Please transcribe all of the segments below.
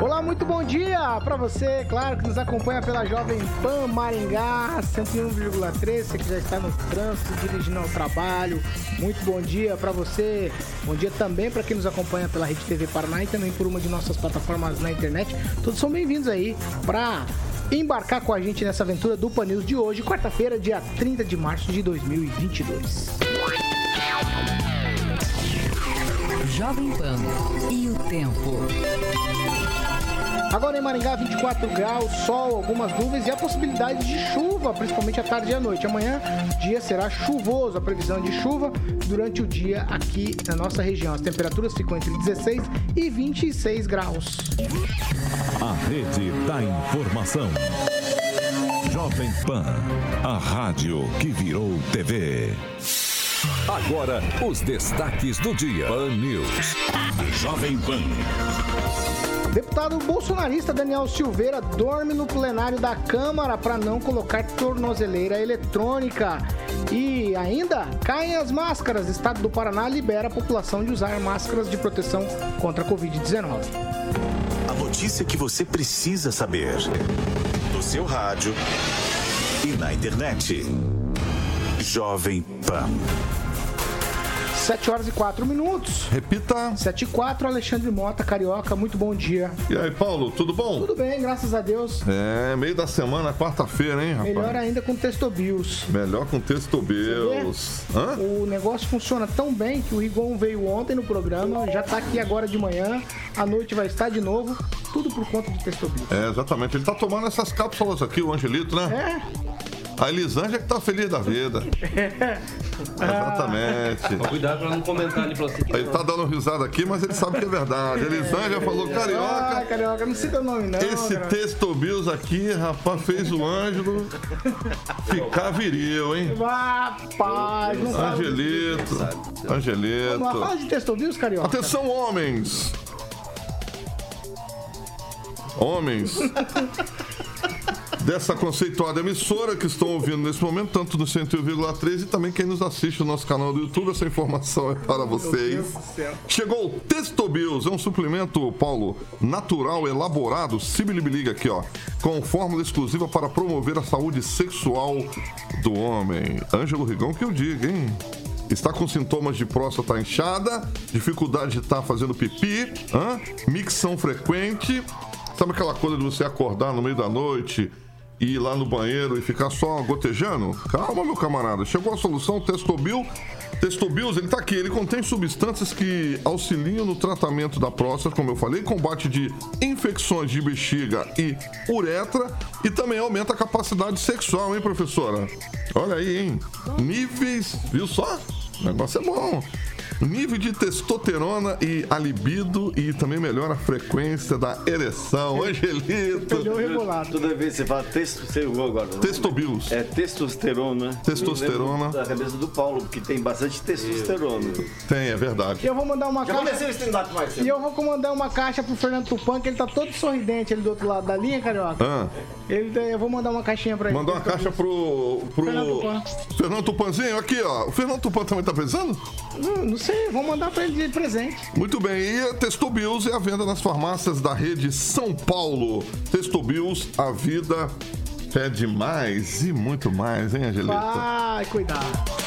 Olá, muito bom dia para você, claro, que nos acompanha pela Jovem Pan Maringá 101,3, você que já está no trânsito, dirigindo ao trabalho. Muito bom dia para você. Bom dia também para quem nos acompanha pela Rede TV Paraná e também por uma de nossas plataformas na internet. Todos são bem-vindos aí para embarcar com a gente nessa aventura do Pan News de hoje, quarta-feira, dia 30 de março de 2022. Jovem Pan e o tempo. Agora em Maringá, 24 graus, sol, algumas nuvens e a possibilidade de chuva, principalmente à tarde e à noite. Amanhã, dia será chuvoso, a previsão de chuva durante o dia aqui na nossa região. As temperaturas ficam entre 16 e 26 graus. A rede da informação. Jovem Pan, a rádio que virou TV. Agora, os destaques do dia. Pan News. Jovem Pan. Deputado bolsonarista Daniel Silveira dorme no plenário da Câmara para não colocar tornozeleira eletrônica. E ainda caem as máscaras. Estado do Paraná libera a população de usar máscaras de proteção contra a Covid-19. A notícia que você precisa saber. No seu rádio e na internet. Jovem Pan. 7 horas e 4 minutos. Repita. 7 e 4, Alexandre Mota, Carioca, muito bom dia. E aí, Paulo, tudo bom? Tudo bem, graças a Deus. É, meio da semana, quarta-feira, hein, rapaz? Melhor ainda com Testobios. Melhor com Testobios. Hã? O negócio funciona tão bem que o Rigon veio ontem no programa, já tá aqui agora de manhã, à noite vai estar de novo, tudo por conta de Testobios. É, exatamente. Ele tá tomando essas cápsulas aqui, o Angelito, né? É. A Elisângela que tá feliz da vida. Exatamente. Cuidado pra não comentar ali pra você. Ele tá dando risada aqui, mas ele sabe que é verdade. A Elisângela falou, Ah, carioca. Carioca, não cita o nome não. Esse cara. Testobios aqui, rapaz, fez o Ângelo ficar viril, hein? Rapaz, não sabe. Angelito. Angelito. fala de Testobios, Carioca. Atenção, homens! Homens dessa conceituada emissora que estão ouvindo nesse momento, tanto no 101,3 e também quem nos assiste no nosso canal do YouTube, essa informação é para vocês. Chegou o Testobios, é um suplemento, Paulo, natural, elaborado, sibilibiliga aqui, ó, com fórmula exclusiva para promover a saúde sexual do homem. Ângelo Rigão que eu diga, hein? Está com sintomas de próstata inchada, dificuldade de estar fazendo pipi, hã? micção frequente. Sabe aquela coisa de você acordar no meio da noite ir lá no banheiro e ficar só gotejando? Calma, meu camarada. Chegou a solução, Testobil. Testobios, ele tá aqui, ele contém substâncias que auxiliam no tratamento da próstata, como eu falei, combate de infecções de bexiga e uretra e também aumenta a capacidade sexual, hein, professora? Olha aí, hein? Níveis, viu só? O negócio é bom. Nível de testosterona e a libido e também melhora a frequência da ereção. Angelito. Perdeu o regulado. Toda vez que você fala texto, você agora. não? Testobios. É testosterona. Testosterona. Da cabeça do Paulo, porque tem bastante testosterona. Tem, é verdade. E eu vou mandar uma Já caixa. comecei o stand-up mais E eu vou mandar uma caixa pro Fernando Tupan, que ele tá todo sorridente ali do outro lado da linha, Carioca. Ah, Ele, eu vou mandar uma caixinha pra ele. mandou uma caixa pro. pro. Fernando Tupan. Fernando Tupanzinho, aqui, ó. O Fernando Tupan também tá precisando? Não, não sei, vou mandar pra ele de presente. Muito bem, e a Testobios é a venda nas farmácias da rede São Paulo. Testobios, a vida pede mais e muito mais, hein, Angelita? Vai, cuidado.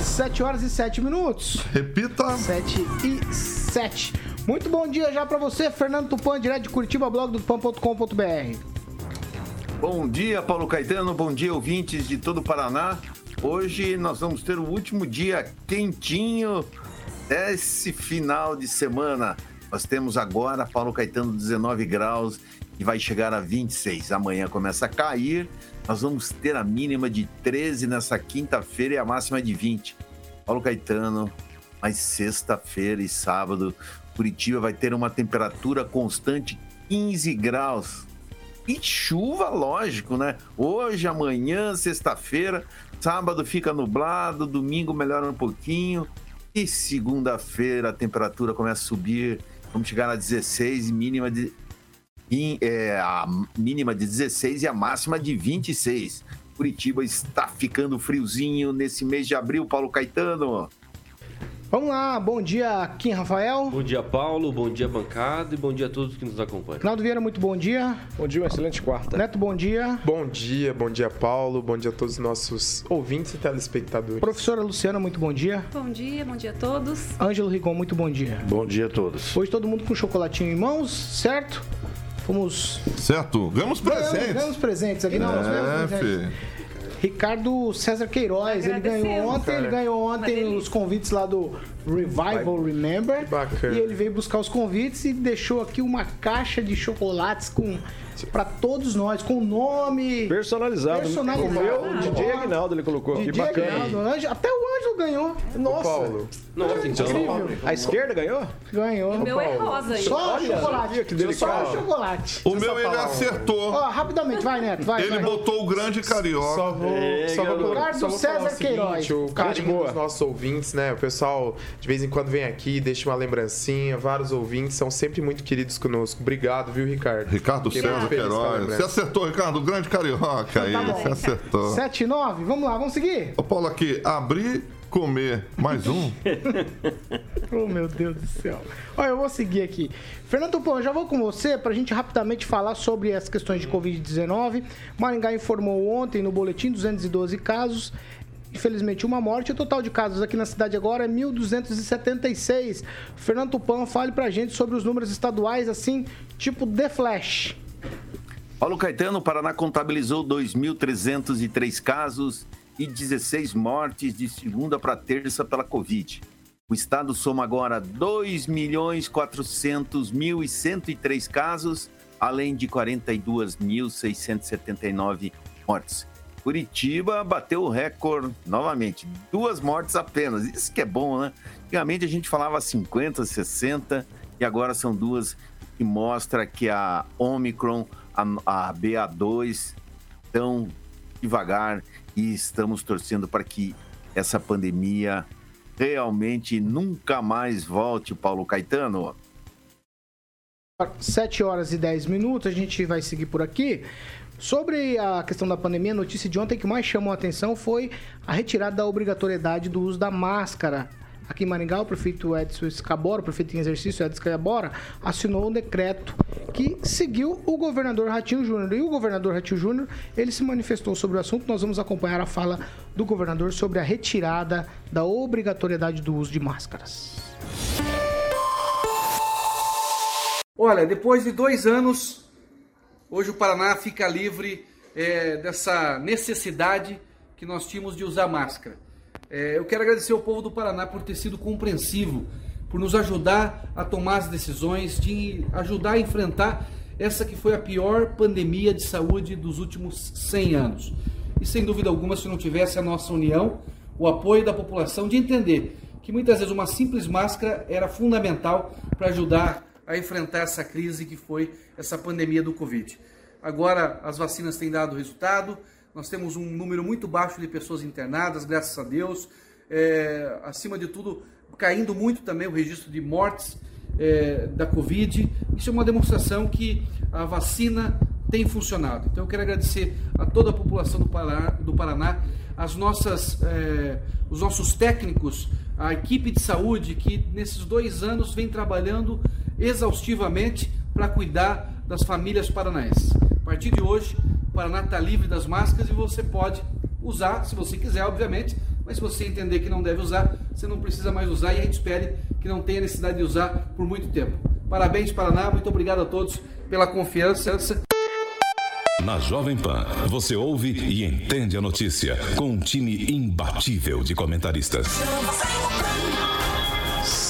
7 horas e 7 minutos. Repita. 7 e 7. Muito bom dia já pra você, Fernando Tupan, direto de Curitiba, blog do tupan.com.br. Bom dia, Paulo Caetano. Bom dia, ouvintes de todo o Paraná. Hoje nós vamos ter o último dia quentinho desse final de semana. Nós temos agora, Paulo Caetano, 19 graus e vai chegar a 26. Amanhã começa a cair. Nós vamos ter a mínima de 13 nessa quinta-feira e a máxima de 20. Paulo Caetano, mas sexta-feira e sábado Curitiba vai ter uma temperatura constante 15 graus. E chuva, lógico, né? Hoje, amanhã, sexta-feira, sábado fica nublado, domingo melhora um pouquinho. E segunda-feira a temperatura começa a subir. Vamos chegar a 16 e mínima de. é, a mínima de 16 e a máxima de 26. Curitiba está ficando friozinho nesse mês de abril, Paulo Caetano. Vamos lá, bom dia, Kim Rafael. Bom dia, Paulo. Bom dia, bancada. E bom dia a todos que nos acompanham. Rinaldo Vieira, muito bom dia. Bom dia, uma excelente quarta. Neto, bom dia. Bom dia, bom dia, Paulo. Bom dia a todos os nossos ouvintes e telespectadores. Professora Luciana, muito bom dia. Bom dia, bom dia a todos. Ângelo Rigon, muito bom dia. Bom dia a todos. Hoje todo mundo com chocolatinho em mãos, certo? Fomos. Certo? Ganhamos Ganhamos, presentes. ganhamos presentes aqui, não, nós ganhamos É, presentes. Ricardo César Queiroz, ele ganhou ontem, ele ganhou Uma ontem delícia. os convites lá do Revival Remember. Que bacana. E ele veio buscar os convites e deixou aqui uma caixa de chocolates com para todos nós, com nome Personalizado. Personalizado. O meu, DJ Aguinaldo, ele colocou. de que bacana. Aguinaldo, Anjo- até o Anjo ganhou. Ô, Paulo, Nossa, então. Incrível. A esquerda ganhou? Ganhou. O meu é rosa. Só Olha, chocolate. que delicado. Só chocolate. O meu ele acertou. Ó, rapidamente, vai, Neto, vai. Ele vai. botou o grande carioca. só vou, só vou, só vou César falar o seguinte, Queiroz. o carinho dos nossos ouvintes, né? O pessoal de vez em quando vem aqui, deixa uma lembrancinha, vários ouvintes são sempre muito queridos conosco. Obrigado, viu, Ricardo? Ricardo Fiquei César Queiroz. Você acertou, Ricardo, grande carioca aí. Tá bom. Você acertou. 7 e 9, vamos lá, vamos seguir? Ô, Paulo, aqui, abrir, comer, mais um. Oh, meu Deus do céu. Olha, eu vou seguir aqui. Fernando Tupão, já vou com você para a gente rapidamente falar sobre as questões de Covid-19. Maringá informou ontem no boletim 212 casos. Infelizmente, uma morte. O total de casos aqui na cidade agora é 1.276. Fernando Tupão, fale pra gente sobre os números estaduais, assim, tipo The Flash. Paulo Caetano, o Paraná contabilizou 2.303 casos e 16 mortes de segunda para terça pela Covid. O estado soma agora 2.400.103 casos, além de 42.679 mortes. Curitiba bateu o recorde novamente, duas mortes apenas. Isso que é bom, né? Antigamente a gente falava 50, 60 e agora são duas que mostra que a Omicron, a, a BA2 estão devagar e estamos torcendo para que essa pandemia realmente nunca mais volte, Paulo Caetano. 7 horas e 10 minutos, a gente vai seguir por aqui. Sobre a questão da pandemia, a notícia de ontem que mais chamou a atenção foi a retirada da obrigatoriedade do uso da máscara. Aqui em Maringá, o prefeito Edson Escabora, o prefeito em exercício Edson Escabora, assinou um decreto que seguiu o governador Ratinho Júnior. E o governador Ratinho Júnior, ele se manifestou sobre o assunto. Nós vamos acompanhar a fala do governador sobre a retirada da obrigatoriedade do uso de máscaras. Olha, depois de dois anos, hoje o Paraná fica livre é, dessa necessidade que nós tínhamos de usar máscara. É, eu quero agradecer ao povo do Paraná por ter sido compreensivo, por nos ajudar a tomar as decisões, de ajudar a enfrentar essa que foi a pior pandemia de saúde dos últimos 100 anos. E sem dúvida alguma, se não tivesse a nossa união, o apoio da população de entender que muitas vezes uma simples máscara era fundamental para ajudar a enfrentar essa crise que foi essa pandemia do Covid. Agora as vacinas têm dado resultado, nós temos um número muito baixo de pessoas internadas, graças a Deus. É, acima de tudo, caindo muito também o registro de mortes é, da Covid. Isso é uma demonstração que a vacina tem funcionado. Então eu quero agradecer a toda a população do Paraná, do Paraná as nossas, é, os nossos técnicos, a equipe de saúde que nesses dois anos vem trabalhando exaustivamente para cuidar das famílias paranaenses. A partir de hoje, o Paraná está livre das máscaras e você pode usar, se você quiser, obviamente, mas se você entender que não deve usar, você não precisa mais usar e a gente espere que não tenha necessidade de usar por muito tempo. Parabéns, Paraná, muito obrigado a todos pela confiança. Na Jovem Pan, você ouve e entende a notícia com um time imbatível de comentaristas.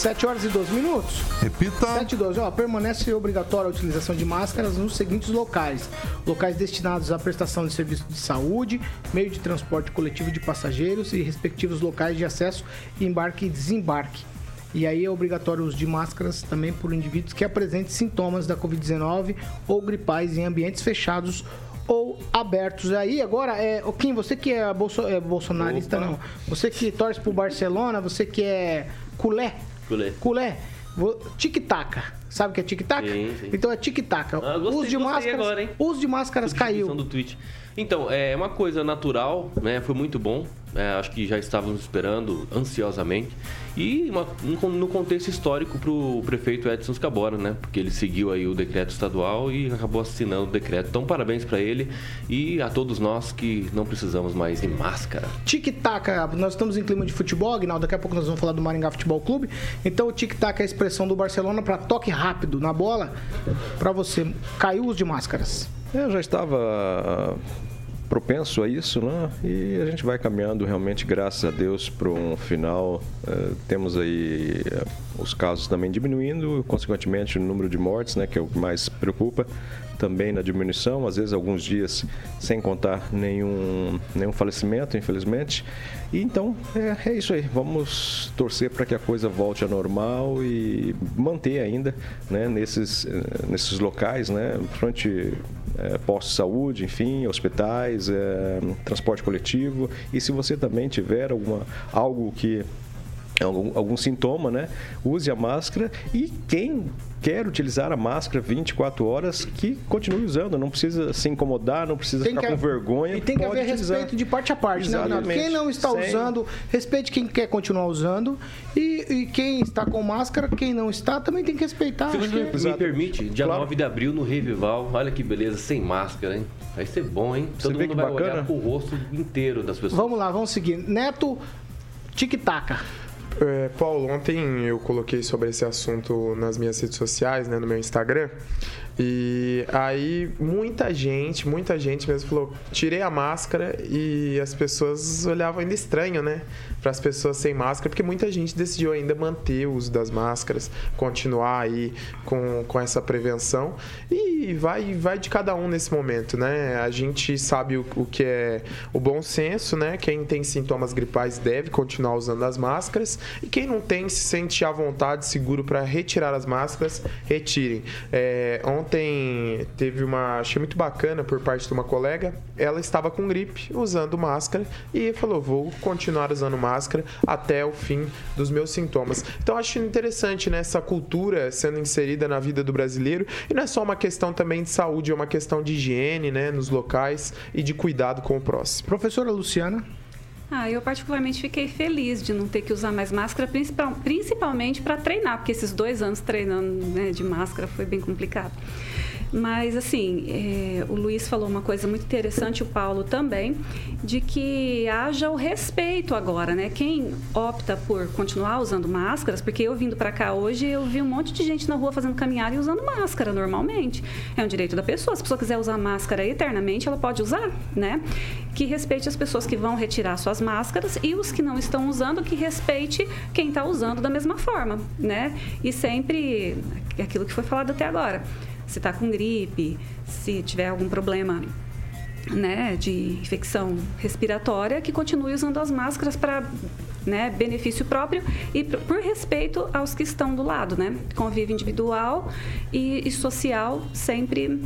7 horas e 12 minutos. Repita. 7 e 12. Ó, permanece obrigatória a utilização de máscaras nos seguintes locais: locais destinados à prestação de serviço de saúde, meio de transporte coletivo de passageiros e respectivos locais de acesso, embarque e desembarque. E aí é obrigatório o uso de máscaras também por indivíduos que apresentem sintomas da Covid-19 ou gripais em ambientes fechados ou abertos. Aí agora, é, o Kim, você que é, bolso, é bolsonarista, Opa. não. Você que torce pro Barcelona, você que é culé. Culé. Culé. vo- Tic-tac. Sabe o que é tic-tac? Então é tic-tac. Ah, uso de máscaras, agora, hein? uso de máscaras caiu. Do tweet. Então, é uma coisa natural, né? Foi muito bom. É, acho que já estávamos esperando ansiosamente. E uma- um- no contexto histórico para o prefeito Edson Scabora, né? Porque ele seguiu aí o decreto estadual e acabou assinando o decreto. Então, parabéns para ele e a todos nós que não precisamos mais de máscara. Tic-tac, nós estamos em clima de futebol, Aguinaldo, daqui a pouco nós vamos falar do Maringá Futebol Clube. Então o tic-tac é a expressão do Barcelona para toque rápido na bola. Para você, caiu o uso de máscaras. Eu já estava propenso a isso, né? E a gente vai caminhando realmente, graças a Deus, para um final. Eh, temos aí eh, os casos também diminuindo, consequentemente o número de mortes, né? Que é o que mais preocupa. Também na diminuição, às vezes alguns dias sem contar nenhum, nenhum falecimento, infelizmente. E então é, é isso aí. Vamos torcer para que a coisa volte ao normal e manter ainda né, nesses, eh, nesses locais, né, principalmente é, postos de saúde, enfim, hospitais, é, transporte coletivo. E se você também tiver alguma, algo que algum, algum sintoma, né? Use a máscara e quem quer utilizar a máscara 24 horas, que continue usando, não precisa se incomodar, não precisa ficar com vergonha. E tem que pode haver utilizar. respeito de parte a parte, né. Quem não está Sem- usando, respeite quem quer continuar usando. E, e quem está com máscara, quem não está, também tem que respeitar. Se você que- me permite, dia Claro. 9 de abril no Revival, olha que beleza, sem máscara, hein? Vai ser bom, hein? Você Todo vê mundo que vai bacana? olhar pro rosto inteiro das pessoas. Vamos lá, vamos seguir. Neto, tic-tac. É, Paulo, ontem eu coloquei sobre esse assunto nas minhas redes sociais, né, no meu Instagram. E aí muita gente, muita gente mesmo falou, tirei a máscara e as pessoas olhavam ainda estranho, né? Para as pessoas sem máscara, porque muita gente decidiu ainda manter o uso das máscaras, continuar aí com, com essa prevenção. E vai, vai de cada um nesse momento, né? A gente sabe o, o que é o bom senso, né? Quem tem sintomas gripais deve continuar usando as máscaras. E quem não tem, se sente à vontade, seguro para retirar as máscaras, retirem. É, ontem teve uma. Achei muito bacana por parte de uma colega. Ela estava com gripe, usando máscara, e falou: vou continuar usando máscara até o fim dos meus sintomas. Então acho interessante né, essa cultura sendo inserida na vida do brasileiro. E não é só uma questão também de saúde, é uma questão de higiene né, nos locais e de cuidado com o próximo. Professora Luciana. Ah, eu particularmente fiquei feliz de não ter que usar mais máscara, principal- principalmente para treinar, porque esses dois anos treinando né, de máscara foi bem complicado. Mas, assim, é, o Luiz falou uma coisa muito interessante, o Paulo também, de que haja o respeito agora, né? Quem opta por continuar usando máscaras, porque eu vindo para cá hoje, eu vi um monte de gente na rua fazendo caminhada e usando máscara normalmente. É um direito da pessoa. Se a pessoa quiser usar máscara eternamente, ela pode usar, né? Que respeite as pessoas que vão retirar suas máscaras e os que não estão usando, que respeite quem está usando da mesma forma, né? E sempre aquilo que foi falado até agora. Se está com gripe, se tiver algum problema né, de infecção respiratória, que continue usando as máscaras para né, benefício próprio e por, respeito aos que estão do lado, né? Convívio individual e, e social sempre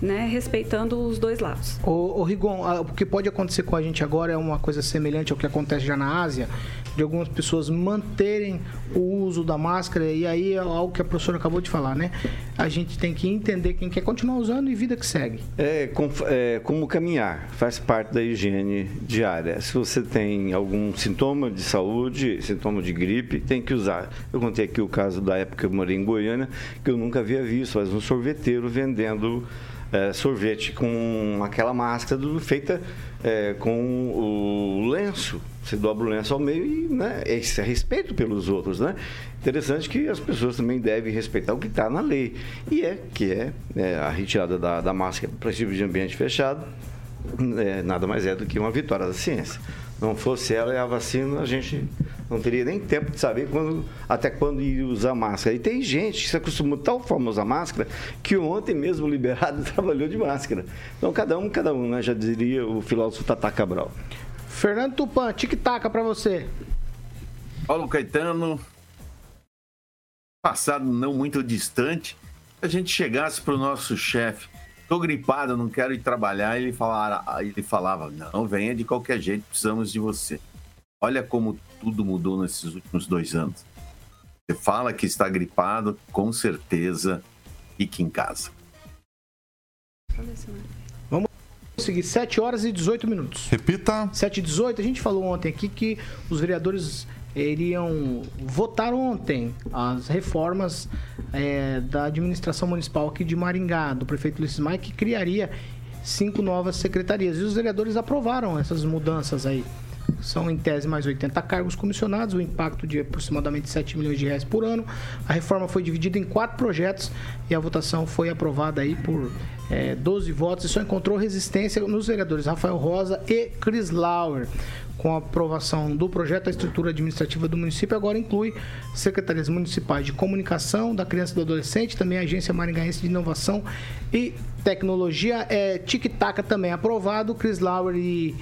né, respeitando os dois lados. Ô Rigon, o que pode acontecer com a gente agora é uma coisa semelhante ao que acontece já na Ásia, de algumas pessoas manterem o uso da máscara, e aí é algo que a professora acabou de falar, né? A gente tem que entender quem quer continuar usando e vida que segue. É, com- é como caminhar, faz parte da higiene diária. Se você tem algum sintoma de saúde, sintoma de gripe, tem que usar. Eu contei aqui o caso da época que eu morei em Goiânia, que eu nunca havia visto, mas um sorveteiro vendendo é, sorvete com aquela máscara do- feita é, com o lenço. Você dobra o lenço ao meio e né, esse é respeito pelos outros. Né? Interessante que as pessoas também devem respeitar o que está na lei. E é que é, é, a retirada da, da máscara para esse tipo de ambiente fechado, é, nada mais é do que uma vitória da ciência. Não fosse ela e a vacina, a gente não teria nem tempo de saber quando, até quando ir usar máscara. E tem gente que se acostumou de tal forma a usar máscara que ontem mesmo liberado trabalhou de máscara. Então, cada um, cada um, né? já diria o filósofo Tata Cabral. Fernando Tupan, tic-tac pra você. Paulo Caetano, passado não muito distante, a gente chegasse para o nosso chefe, tô gripado, não quero ir trabalhar, ele, falara, ele falava, não, venha de qualquer jeito, precisamos de você. Olha como tudo mudou nesses últimos dois anos. Você fala que está gripado, com certeza, fique em casa. Vamos seguir, 7 horas e 18 minutos. Repita. 7 e 18, a gente falou ontem aqui que os vereadores iriam votar ontem as reformas é, da administração municipal aqui de Maringá, do prefeito Ulisses Maia, que criaria cinco novas secretarias. E os vereadores aprovaram essas mudanças aí. São em tese mais 80 cargos comissionados, o impacto de aproximadamente 7 milhões de reais por ano. A reforma foi dividida em quatro projetos e a votação foi aprovada aí por é, 12 votos e só encontrou resistência nos vereadores Rafael Rosa e Chris Lauer. Com a aprovação do projeto, a estrutura administrativa do município agora inclui secretarias municipais de comunicação da criança e do adolescente, também a Agência Maringaense de Inovação e Tecnologia. É, Tic-Tac também aprovado. Chris Lauer e,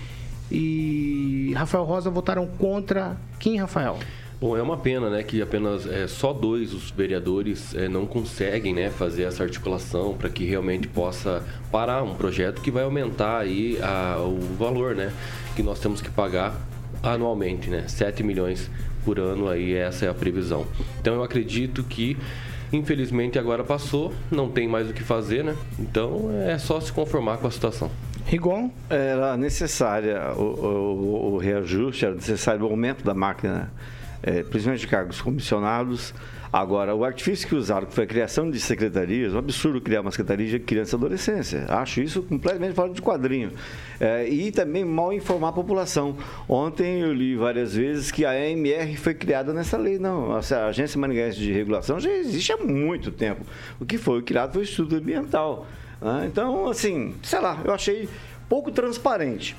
e Rafael Rosa votaram contra. Quem, Rafael? Bom, é uma pena, né, que apenas é, só dois os vereadores é, não conseguem, né, fazer essa articulação para que realmente possa parar um projeto que vai aumentar aí a, o valor, né, que nós temos que pagar anualmente, né, 7 milhões por ano aí essa é a previsão. Então eu acredito que infelizmente agora passou, não tem mais o que fazer, né? Então é só se conformar com a situação. Rigon? Era necessária o, o, o reajuste, era necessário o aumento da máquina é, de cargos comissionados. Agora, o artifício que usaram, que foi a criação de secretarias, um absurdo criar uma secretaria de criança e adolescência. Acho isso completamente fora de quadrinho. É, e também mal informar a população. Ontem eu li várias vezes que a AMR foi criada nessa lei. Não, a Agência Maringaense de Regulação já existe há muito tempo. O que foi criado foi o estudo ambiental. Né? Então, assim, sei lá, eu achei pouco transparente.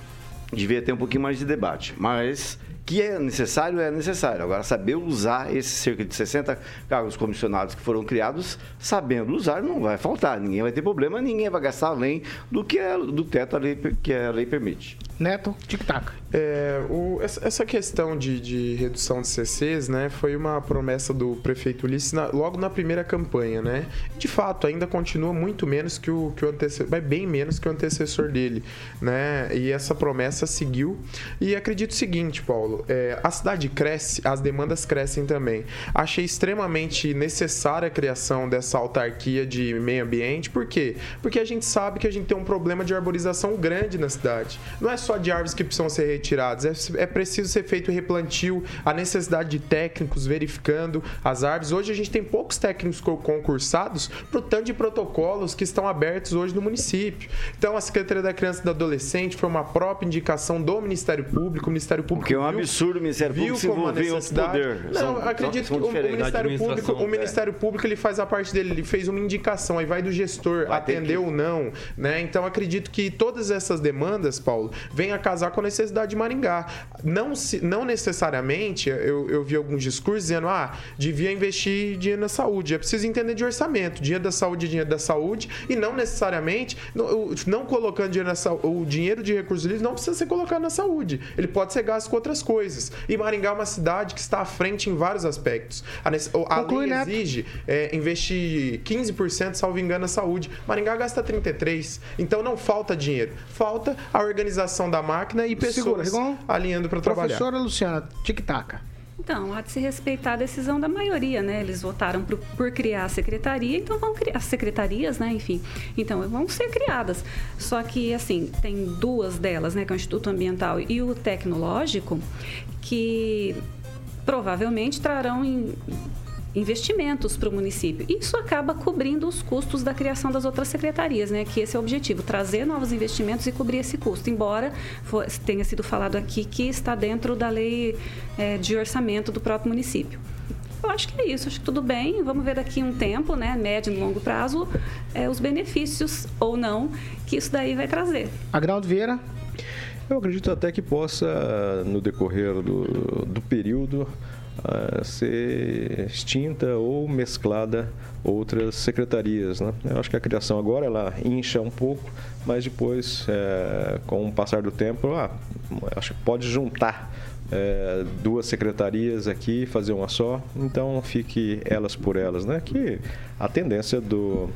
Devia ter um pouquinho mais de debate. Mas que é necessário, é necessário. Agora, saber usar esses cerca de 60 cargos comissionados que foram criados, sabendo usar, não vai faltar. Ninguém vai ter problema, ninguém vai gastar além do que é, do teto a lei, que a lei permite. Neto, tic-tac. É, essa questão de, de, redução de CCs, né, foi uma promessa do prefeito Ulisses na, logo na primeira campanha, né? De fato, ainda continua muito menos que o, que o antecessor, mas bem menos que o antecessor dele, né? E essa promessa seguiu. E acredito o seguinte, Paulo, é, a cidade cresce, as demandas crescem também. Achei extremamente necessária a criação dessa autarquia de meio ambiente, por quê? Porque a gente sabe que a gente tem um problema de arborização grande na cidade. Não é só de árvores que precisam ser retiradas, é, é preciso ser feito replantio, a necessidade de técnicos verificando as árvores. Hoje a gente tem poucos técnicos concursados para o tanto de protocolos que estão abertos hoje no município. Então, a Secretaria da Criança e do Adolescente foi uma própria indicação do Ministério Público. O Ministério Público. Porque é um absurdo o Ministério Público se envolver outro poder. Não, são, acredito são, que o, Ministério Público, o Ministério Público ele faz a parte dele, ele fez uma indicação, aí vai do gestor vai atender que... ou não. Né? Então, acredito que todas essas demandas, Paulo, vêm a casar com a necessidade de Maringá. Não, se, não necessariamente, eu, eu vi alguns discursos dizendo, ah, devia investir dinheiro na saúde. É preciso entender de orçamento. Dinheiro da saúde dinheiro da saúde e não necessariamente, não, não colocando dinheiro na saúde, o dinheiro de recursos livres não precisa ser colocado na saúde. Ele pode ser gasto com outras coisas. E Maringá é uma cidade que está à frente em vários aspectos. A, a lei exige é, investir 15%, salvo engano, na saúde. Maringá gasta 33%. Então não falta dinheiro. Falta a organização da máquina máquina e pessoas Segura, alinhando para trabalhar. Professora Luciana, tic-tac. Então, há de se respeitar a decisão da maioria, né? Eles votaram por, por, criar a secretaria, então vão criar as secretarias, né? Enfim, então vão ser criadas. Só que, assim, tem duas delas, né? Que é o Instituto Ambiental e o Tecnológico, que provavelmente trarão em investimentos para o município. Isso acaba cobrindo os custos da criação das outras secretarias, né? Que esse é o objetivo, trazer novos investimentos e cobrir esse custo. Embora for, tenha sido falado aqui que está dentro da lei é, de orçamento do próprio município. Eu acho que é isso, acho que tudo bem. Vamos ver daqui um tempo, né, médio e longo prazo, é, os benefícios ou não que isso daí vai trazer. Agraldo Vieira. Eu acredito até que possa, no decorrer do, do período, uh, ser extinta ou mesclada outras secretarias. Né? Eu acho que a criação agora ela incha um pouco, mas depois, é, com o passar do tempo, ah, acho que pode juntar é, duas secretarias aqui, fazer uma só, então fique elas por elas, né? Que a tendência do,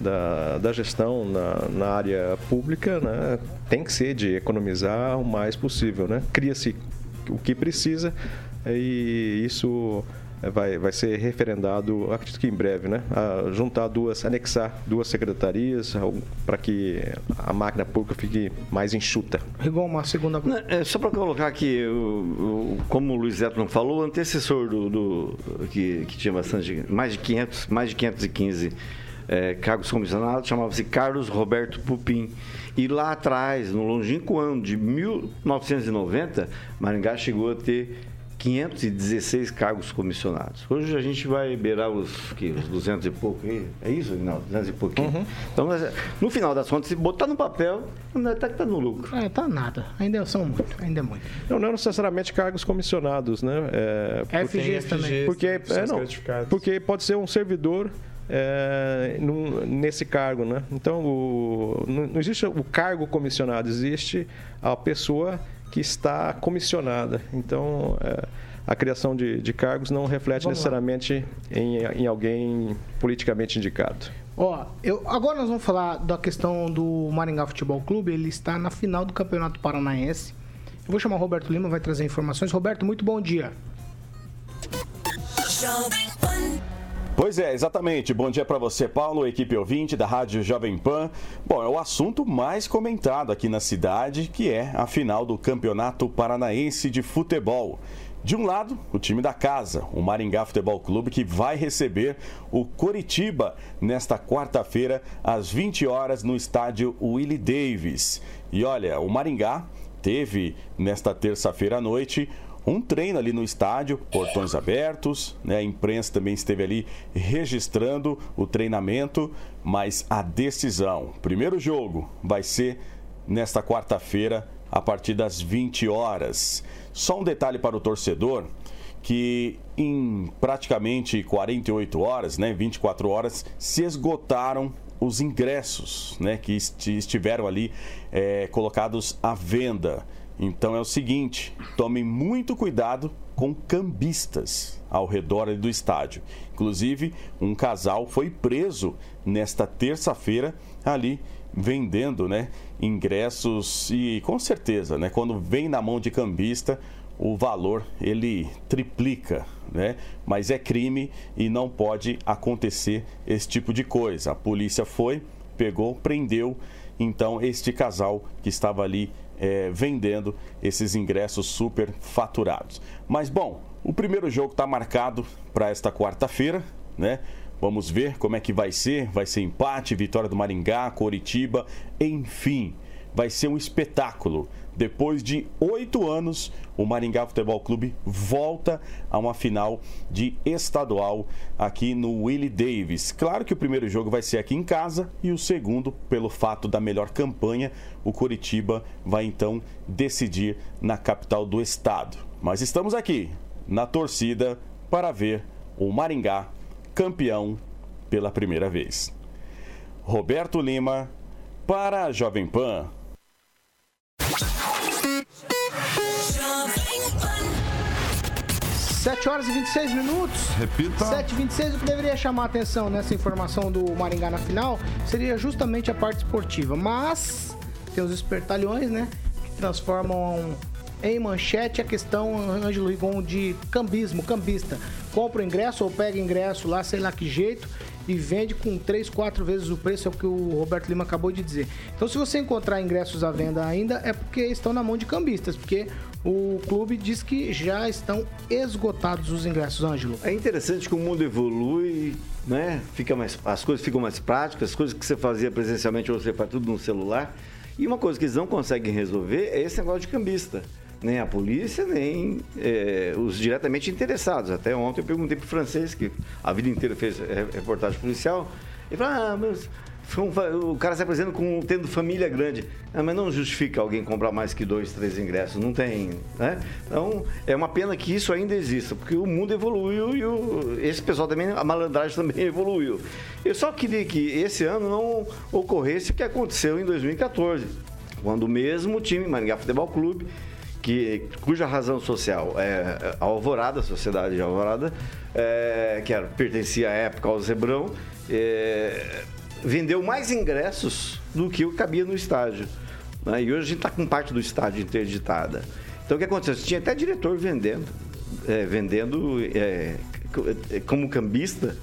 da, da gestão na, na área pública né, tem que ser de economizar o mais possível, né? Cria-se o que precisa e isso vai, vai ser referendado, acredito que em breve, né? A juntar duas, anexar duas secretarias para que a máquina pública fique mais enxuta. Igual uma segunda. Não, é, só para colocar aqui, o, o, como o Luiz Eto não falou, o antecessor do, do que, que tinha bastante, mais de 500, mais de 515 é, cargos comissionados, chamava-se Carlos Roberto Pupim. E lá atrás, no longínquo ano de 1990, Maringá chegou a ter 516 cargos comissionados. Hoje a gente vai beirar os, que, os 200 e pouco. É isso, Aguinaldo? 200 e pouquinho. Uhum. Então, no final das contas, se botar no papel, não está tá no lucro. É, tá nada. Ainda são muito, ainda é muito. Não, não necessariamente cargos comissionados, né? É, FGs também. Porque, é, não, porque pode ser um servidor é, num, nesse cargo, né? Então, o, não, não existe o cargo comissionado, existe a pessoa que está comissionada. Então, é, a criação de, de, cargos não reflete vamos necessariamente em, em, alguém politicamente indicado. Ó, eu, agora nós vamos falar da questão do Maringá Futebol Clube. Ele está na final do Campeonato Paranaense. Eu vou chamar o Roberto Lima, vai trazer informações. Roberto, muito bom dia. Pois é, exatamente. Bom dia para você, Paulo, equipe ouvinte da Rádio Jovem Pan. Bom, é o assunto mais comentado aqui na cidade, que é a final do Campeonato Paranaense de Futebol. De um lado, o time da casa, o Maringá Futebol Clube, que vai receber o Coritiba nesta quarta-feira, às 20 horas, no estádio Willie Davis. E olha, o Maringá teve nesta terça-feira à noite um treino ali no estádio, portões abertos, né? A imprensa também esteve ali registrando o treinamento, mas a decisão, primeiro jogo, vai ser nesta quarta-feira a partir das 20 horas. Só um detalhe para o torcedor que em praticamente 48 horas, né, 24 horas, se esgotaram os ingressos, né, que estiveram ali é, colocados à venda. Então é o seguinte: tomem muito cuidado com cambistas ao redor do estádio. Inclusive, um casal foi preso nesta terça-feira ali vendendo, né, ingressos e com certeza, né, quando vem na mão de cambista, o valor ele triplica, né? Mas é crime e não pode acontecer esse tipo de coisa. A polícia foi, pegou, prendeu então este casal que estava ali é, vendendo esses ingressos super faturados. Mas bom, o primeiro jogo está marcado para esta quarta-feira, né? Vamos ver como é que vai ser. Vai ser empate, vitória do Maringá, Coritiba, enfim. Vai ser um espetáculo. Depois de oito anos, o Maringá Futebol Clube volta a uma final de estadual aqui no Willie Davis. Claro que o primeiro jogo vai ser aqui em casa e o segundo, pelo fato da melhor campanha, o Coritiba vai então decidir na capital do estado. Mas estamos aqui na torcida para ver o Maringá campeão pela primeira vez. Roberto Lima para a Jovem Pan. 7 horas e 26 minutos. Repita. 7 e 26 o que deveria chamar a atenção nessa informação do Maringá na final seria justamente a parte esportiva. Mas tem os espertalhões, né? Que transformam em manchete a questão, Ângelo Rigon, de cambismo, cambista. Compra o ingresso ou pega ingresso lá, sei lá que jeito, e vende com 3, 4 vezes o preço, é o que o Roberto Lima acabou de dizer. Então, se você encontrar ingressos à venda ainda, é porque estão na mão de cambistas, porque o clube diz que já estão esgotados os ingressos, Ângelo. É interessante que o mundo evolui, né? Fica mais, as coisas ficam mais práticas, as coisas que você fazia presencialmente, você faz tudo no celular. E uma coisa que eles não conseguem resolver é esse negócio de cambista. Nem a polícia, nem é, os diretamente interessados. Até ontem eu perguntei para o francês, que a vida inteira fez reportagem policial, ele falou, ah, mas o cara se apresenta com tendo família grande. Ah, mas não justifica alguém comprar mais que dois, três ingressos. Não tem. Né? Então, é uma pena que isso ainda exista, porque o mundo evoluiu e o, esse pessoal também, a malandragem também evoluiu. Eu só queria que esse ano não ocorresse o que aconteceu em 2014, quando o mesmo time, Maringá Futebol Clube, que, cuja razão social é a Alvorada, a sociedade de Alvorada, é, que era, pertencia à época ao Zebrão, é, vendeu mais ingressos do que o cabia no estádio. né? E hoje a gente está com parte do estádio interditada. Então o que aconteceu? Tinha até diretor vendendo, é, vendendo é, co- como cambista.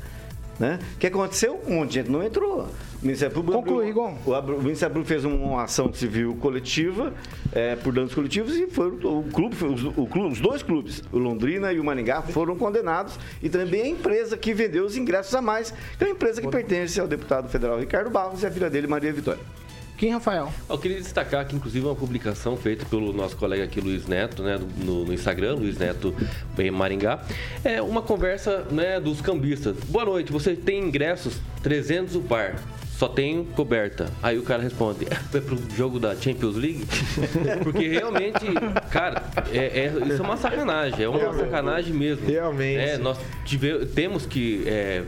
Né? O que aconteceu? Um monte de gente não entrou. O Ministério Público, Conclui, abriu- o, o Ministério Público fez uma ação civil coletiva é, por danos coletivos e foram, o clube, os, o clube- os dois clubes, o Londrina e o Maringá, foram condenados e também a empresa que vendeu os ingressos a mais, que é uma empresa que pertence ao deputado federal Ricardo Barros e a filha dele, Maria Vitória. Quem, Rafael? Eu queria destacar aqui, inclusive, uma publicação feita pelo nosso colega aqui, Luiz Neto, né, no, no Instagram, Luiz Neto em Maringá. É uma conversa né, dos cambistas. Boa noite, você tem ingressos 300 o par. Só tenho coberta. Aí o cara responde: é pro jogo da Champions League? Porque realmente, cara, é, é- isso é uma sacanagem. É uma sacanagem mesmo. Realmente. É, nós tive- temos que é,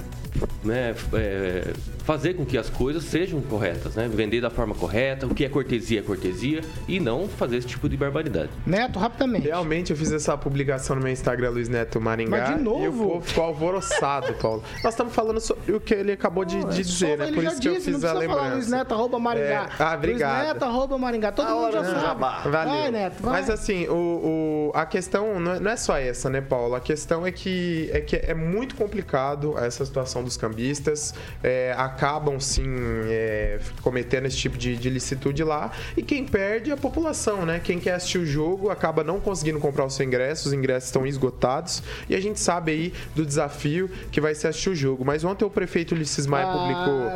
né, é, fazer com que as coisas sejam corretas, né? Vender da forma correta, o que é cortesia é cortesia e não fazer esse tipo de barbaridade. Neto, rapidamente. Realmente, eu fiz essa publicação no meu Instagram, Luiz Neto Maringá. Mas de novo? E o povo ficou alvoroçado, Paulo. Nós estamos falando sobre o que ele acabou de, de dizer, né? Por isso que eu disse, fiz não a precisa falar Luiz lembrança. Neto, arroba Maringá. É, ah, obrigado. Luiz Neto, arroba Maringá. Todo mundo já sabe. Valeu. Vai, Neto, vai. Mas assim, o, o- a questão não é, não é só essa, né, Paulo? A questão é que é, que é muito complicado essa situação dos cambistas. É, acabam, sim, é, cometendo esse tipo de, de licitude lá. E quem perde é a população, né? Quem quer assistir o jogo acaba não conseguindo comprar o seu ingresso. Os ingressos estão esgotados. E a gente sabe aí do desafio que vai ser assistir o jogo. Mas ontem o prefeito Ulisses Maia Ah, publicou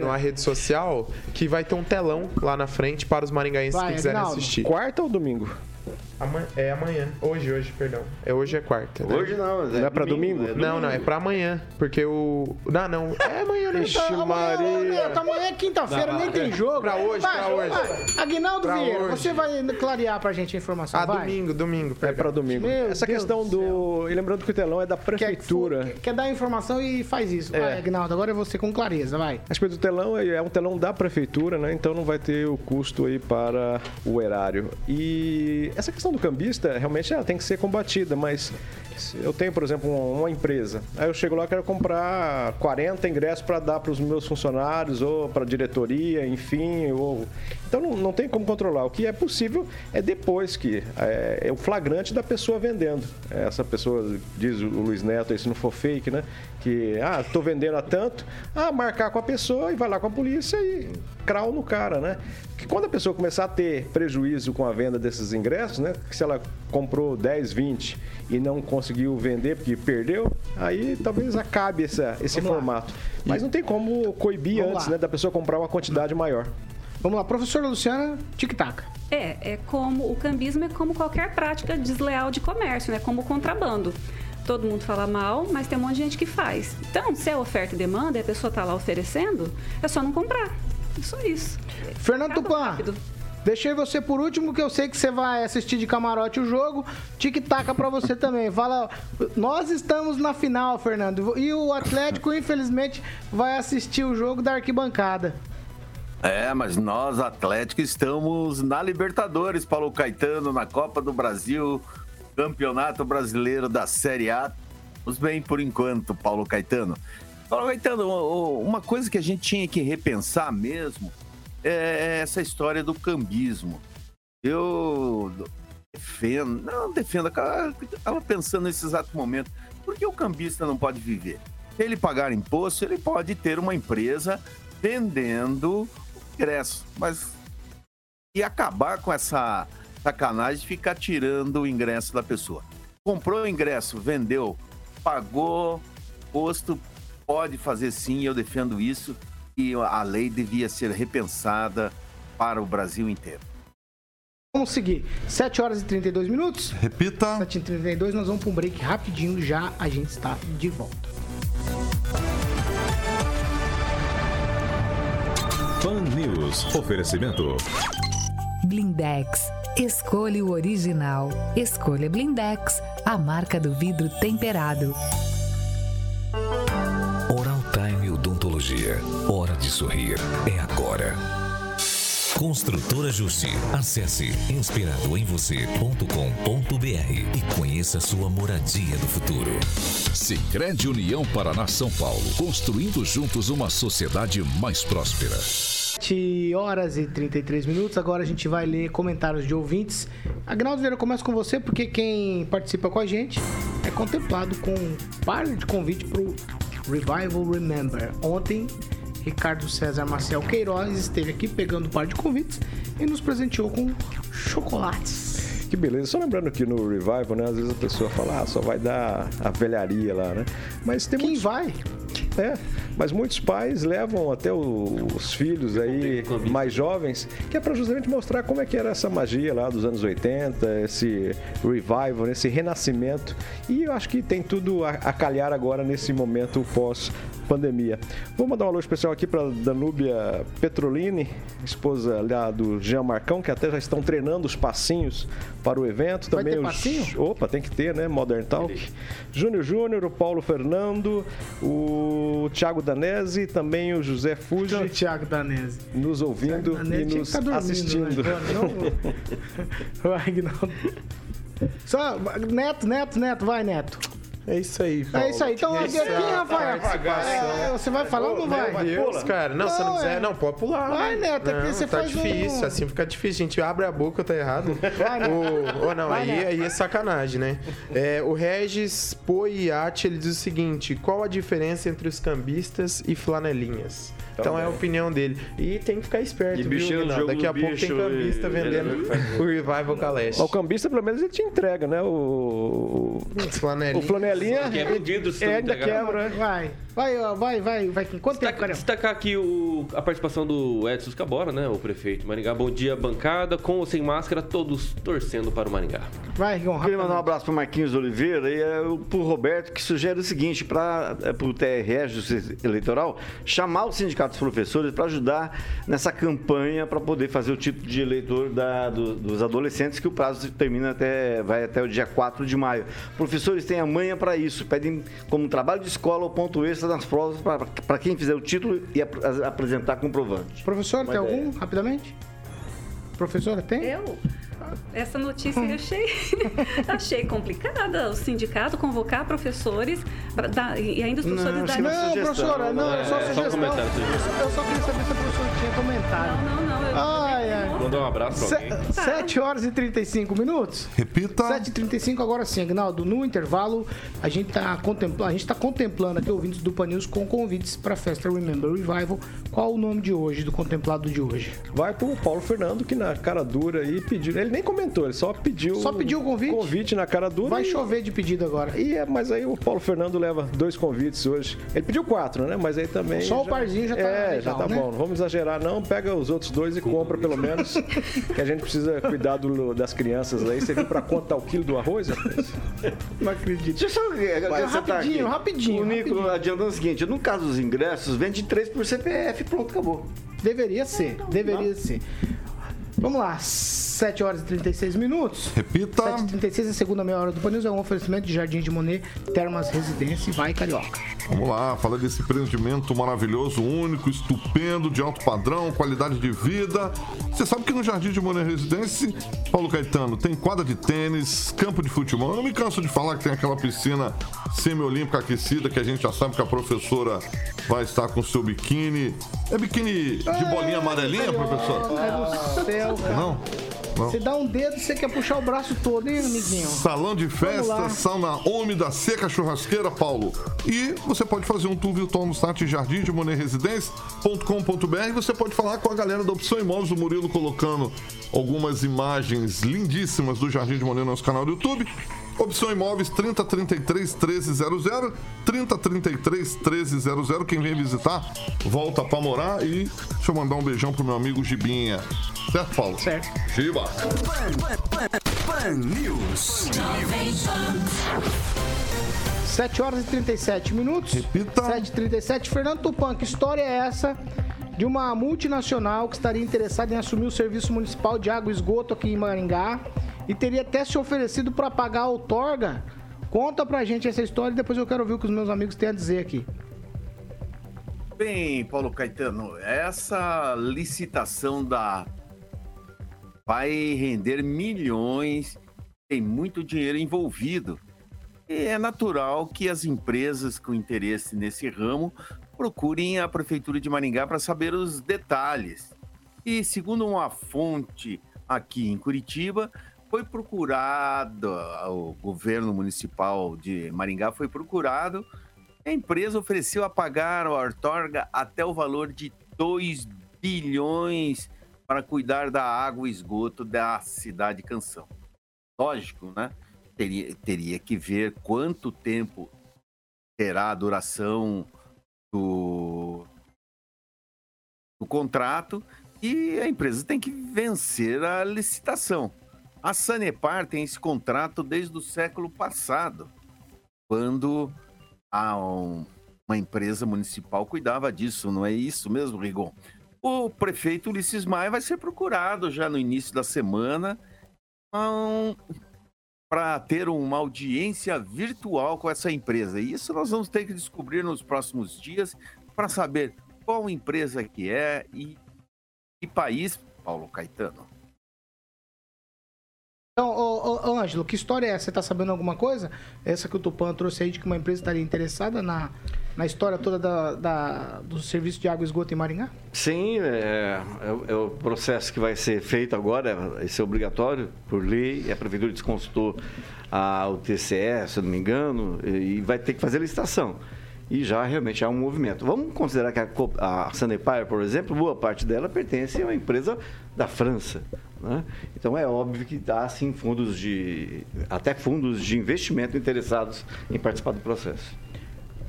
numa rede social que vai ter um telão lá na frente para os maringaenses Vai, que quiserem Aguinaldo. assistir. Quarta ou domingo? Amanhã- é amanhã. Hoje, hoje, perdão. É hoje é quarta. né? Hoje não, Não é pra domingo? Não, não, é pra amanhã. Porque o. Não, não. É amanhã, né? Ixi, Tá- Amanhã, Maria. Neto, amanhã é quinta-feira, nem tem jogo. Pra hoje, Vai, pra hoje. vai. Aguinaldo Pra Vieira, hoje. você vai clarear pra gente a informação, Ah, vai. domingo, domingo. É perdão. pra domingo. Meu Essa Deus questão do. E lembrando que o telão é da prefeitura. quer, quer dar informação e faz isso. É. Vai, Aguinaldo, agora é você com clareza, vai. A respeito do telão, é é um telão da prefeitura, né? Então não vai ter o custo aí para o erário. E essa questão do cambista realmente ela tem que ser combatida, mas eu tenho, por exemplo, uma, uma empresa, aí eu chego lá quero comprar 40 ingressos para dar para os meus funcionários ou para a diretoria, enfim, ou então não, não tem como controlar. O que é possível é depois que é, é o flagrante da pessoa vendendo. Essa pessoa diz o Luiz Neto, se não for fake, né? Que ah, tô vendendo a tanto, ah, marcar com a pessoa e vai lá com a polícia e crau no cara, né? Que quando a pessoa começar a ter prejuízo com a venda desses ingressos, né? Que se ela comprou 10, 20 e não conseguiu vender porque perdeu, aí talvez acabe essa, esse Vamos lá. formato. Mas não tem como coibir Vamos antes, lá. né? Da pessoa comprar uma quantidade maior. Vamos lá, professora Luciana, tic-tac. É, é como o cambismo é como qualquer prática desleal de comércio, né? Como o contrabando. Todo mundo fala mal, mas tem um monte de gente que faz. Então, se é oferta e demanda e a pessoa está lá oferecendo, é só não comprar. É só isso. Fernando Tupan, rápido. deixei você por último, que eu sei que você vai assistir de camarote o jogo. Tic-tac pra você também. Fala, nós estamos na final, Fernando. E o Atlético, infelizmente, vai assistir o jogo da arquibancada. É, mas nós, Atlético, estamos na Libertadores, Paulo Caetano, na Copa do Brasil, Campeonato Brasileiro da Série A. Vamos bem por enquanto, Paulo Caetano. Paulo Caetano, uma coisa que a gente tinha que repensar mesmo é essa história do cambismo. Eu defendo, não defendo, estava pensando nesse exato momento, por que o cambista não pode viver? Se ele pagar imposto, ele pode ter uma empresa vendendo ingresso, mas e acabar com essa sacanagem de ficar tirando o ingresso da pessoa. Comprou o ingresso, vendeu, pagou, posto, pode fazer sim, eu defendo isso, e a lei devia ser repensada para o Brasil inteiro. Vamos seguir. 7 horas e 32 minutos. Repita. 7 e 32 nós vamos para um break rapidinho. Já a gente está de volta. Pan News. Oferecimento. Blindex. Escolha o original. Escolha Blindex, a marca do vidro temperado. Oral Time Odontologia. Hora de sorrir. É agora. Construtora Justi. Acesse inspiradoemvocê.com.br e conheça sua moradia do futuro. Sicredi União Paraná São Paulo, construindo juntos uma sociedade mais próspera. 7 horas e 33 minutos. Agora a gente vai ler comentários de ouvintes. Agnaldo Vieira, começa com você, porque quem participa com a gente é contemplado com um par de convite para o Revival Remember. Ontem, Ricardo César Marcel Queiroz esteve aqui pegando um par de convites e nos presenteou com chocolates. Que beleza. Só lembrando que no Revival, né? Às vezes a pessoa fala, ah, só vai dar a velharia lá, né? Mas tem Quem muitos... vai? É, mas muitos pais levam até o- os filhos aí mais jovens, que é para justamente mostrar como é que era essa magia lá dos anos 80, esse revival, esse renascimento. E eu acho que tem tudo a, a calhar agora nesse momento pós pandemia. Vou mandar um alô especial aqui para Danúbia Petrolini, esposa lá do Jean Marcão, que até já estão treinando os passinhos para o evento. Vai Também os- passinho? Opa, tem que ter, né? Modern Talk. Júnior Júnior, o Paulo Fernando, o Thiago Danese, também o José Fuji. O Thiago Danese. Nos ouvindo Danese e nos tá dormindo, assistindo. né? Não, o Agnaldo. Só, Neto, Neto, Neto, vai, Neto. É isso aí, É isso aí. Então, É aqui. Rafael. É, Você vai falar ou não vai? Meu Deus, cara. Não, se não quiser, é. não, pode pular. Vai, né? Neto, é porque não, você tá faz um- difícil, assim fica difícil. A gente abre a boca, tá errado. o, ou não, Vai, aí, aí é sacanagem, né? É, o Regis Poiati, ele diz o seguinte, qual a diferença entre os cambistas e flanelinhas? Então é a opinião dele. E tem que ficar esperto, E viu, jogo Daqui a pouco tem cambista e- vendendo o Revival Caleste. O cambista, pelo menos, ele te entrega, né? O, o flanelinha Que é vendido se tu é, ainda quebra. Vai, vai, vai, vai, vai. Quanto tempo, Destacar, aqui o- a participação do Edson Cabora, né? O prefeito Maringá. Bom dia, bancada. Com ou sem máscara, todos torcendo para o Maringá. Vai, Rigon, Queria mandar um abraço para Marquinhos Oliveira e é, para o Roberto, que sugere o seguinte: para o TRE, Justiça Eleitoral, chamar o Sindicato dos Professores para ajudar nessa campanha para poder fazer o título de eleitor da- do- dos adolescentes, que o prazo termina até, vai até o dia 4 de maio. Professores têm a manha para isso, pedem como trabalho de escola ou ponto extra nas provas para quem fizer o título e ap- apresentar comprovante. Professor, tem Uma ideia. algum, rapidamente? Professora, tem? Eu? Essa notícia eu achei, achei complicada. O sindicato convocar professores pra dar- e ainda os professores darem... Não, professora, não, é só É, só um sugestão. comentário, sugestão. Eu só queria saber se a professora tinha comentário. Não, não, não. Eu... Ai, ai. Mandar um abraço pra alguém. 7 horas e 35 minutos. Repita. 7h35, agora sim, Agnaldo. No intervalo, a gente tá contemplando, a gente tá contemplando aqui ouvintes do Panils com convites para a festa Remember Revival. Qual o nome de hoje, do contemplado de hoje? Vai pro Paulo Fernando, que na cara dura aí pediu. Ele nem comentou, ele só pediu. Só pediu o convite? Convite na cara dura. Vai e- chover de pedido agora. E é, mas aí o Paulo Fernando leva dois convites hoje. Ele pediu quatro, né? Mas aí também. Só o parzinho já tá É, legal, já tá né? bom. Não vamos exagerar, não. Pega os outros dois e compra pelo menos. que a gente precisa cuidar do- das crianças aí. Você viu pra contar o quilo do arroz, rapaz? Não acredito. Deixa eu só Vai, acrescentar rapidinho, aqui. rapidinho, O Nico adiantando o seguinte: no caso dos ingressos, vende 3 por CPF, pronto, acabou. Deveria ser, deveria ser. Vamos lá, 7 horas e 36 minutos. Repita. 7 e 36 a segunda meia hora do Panils é um oferecimento de Jardim de Monet, Termas Residência e Vai Carioca. Vamos lá, falar desse empreendimento maravilhoso, único, estupendo, de alto padrão, qualidade de vida. Você sabe que no Jardim de Monet Residência, Paulo Caetano, tem quadra de tênis, campo de futebol. Eu não me canso de falar que tem aquela piscina semi-olímpica aquecida, que a gente já sabe que a professora vai estar com seu biquíni. É biquíni de bolinha amarelinha, professor? Ai, do céu, cara. Não? Não. Você dá um dedo e você quer puxar o braço todo, hein, amiguinho? Salão de festa, sauna úmida, seca, churrasqueira, Paulo. E você pode fazer um tour virtual no site jardim de e você pode falar com a galera da Opção Imóveis, o Murilo colocando algumas imagens lindíssimas do Jardim de Monet no nosso canal do YouTube. Opção Imóveis 3033 1300, 3033 1300. Quem vem visitar, volta pra morar. E deixa eu mandar um beijão pro meu amigo Gibinha. Certo, Paulo? Certo. Giba. Pan News. 7 horas e 37 minutos. Repita. 7 e 37 Fernando Tupan, que história é essa de uma multinacional que estaria interessada em assumir o serviço municipal de água e esgoto aqui em Maringá e teria até se oferecido para pagar a outorga? Conta pra gente essa história e depois eu quero ouvir o que os meus amigos têm a dizer aqui. Bem, Paulo Caetano, essa licitação da vai render milhões, tem muito dinheiro envolvido. E é natural que as empresas com interesse nesse ramo procurem a Prefeitura de Maringá para saber os detalhes. E segundo uma fonte aqui em Curitiba, foi procurado, o governo municipal de Maringá foi procurado, a empresa ofereceu a pagar a outorga até o valor de 2 bilhões para cuidar da água e esgoto da cidade Canção. Lógico, né? Teria, teria que ver quanto tempo terá a duração do, do contrato e a empresa tem que vencer a licitação. A Sanepar tem esse contrato desde o século passado, quando a um, uma empresa municipal cuidava disso, não é isso mesmo, Rigon? O prefeito Ulisses Maia vai ser procurado já no início da semana um, para ter uma audiência virtual com essa empresa. E isso nós vamos ter que descobrir nos próximos dias para saber qual empresa que é e que país, Paulo Caetano. Então, ô, ô, Ângelo, que história é essa? Você tá sabendo alguma coisa? Essa que o Tupan trouxe aí de que uma empresa estaria interessada na, na história toda da, da do serviço de água e esgoto em Maringá? Sim, é, é, é, o processo que vai ser feito agora, esse é obrigatório por lei, a Prefeitura desconsultou a, TCE, se não me engano, e vai ter que fazer licitação e já realmente há um movimento. Vamos considerar que a, a Sanepar, por exemplo, boa parte dela pertence a uma empresa da França. Né? Então é óbvio que há sim fundos de. até fundos de investimento interessados em participar do processo.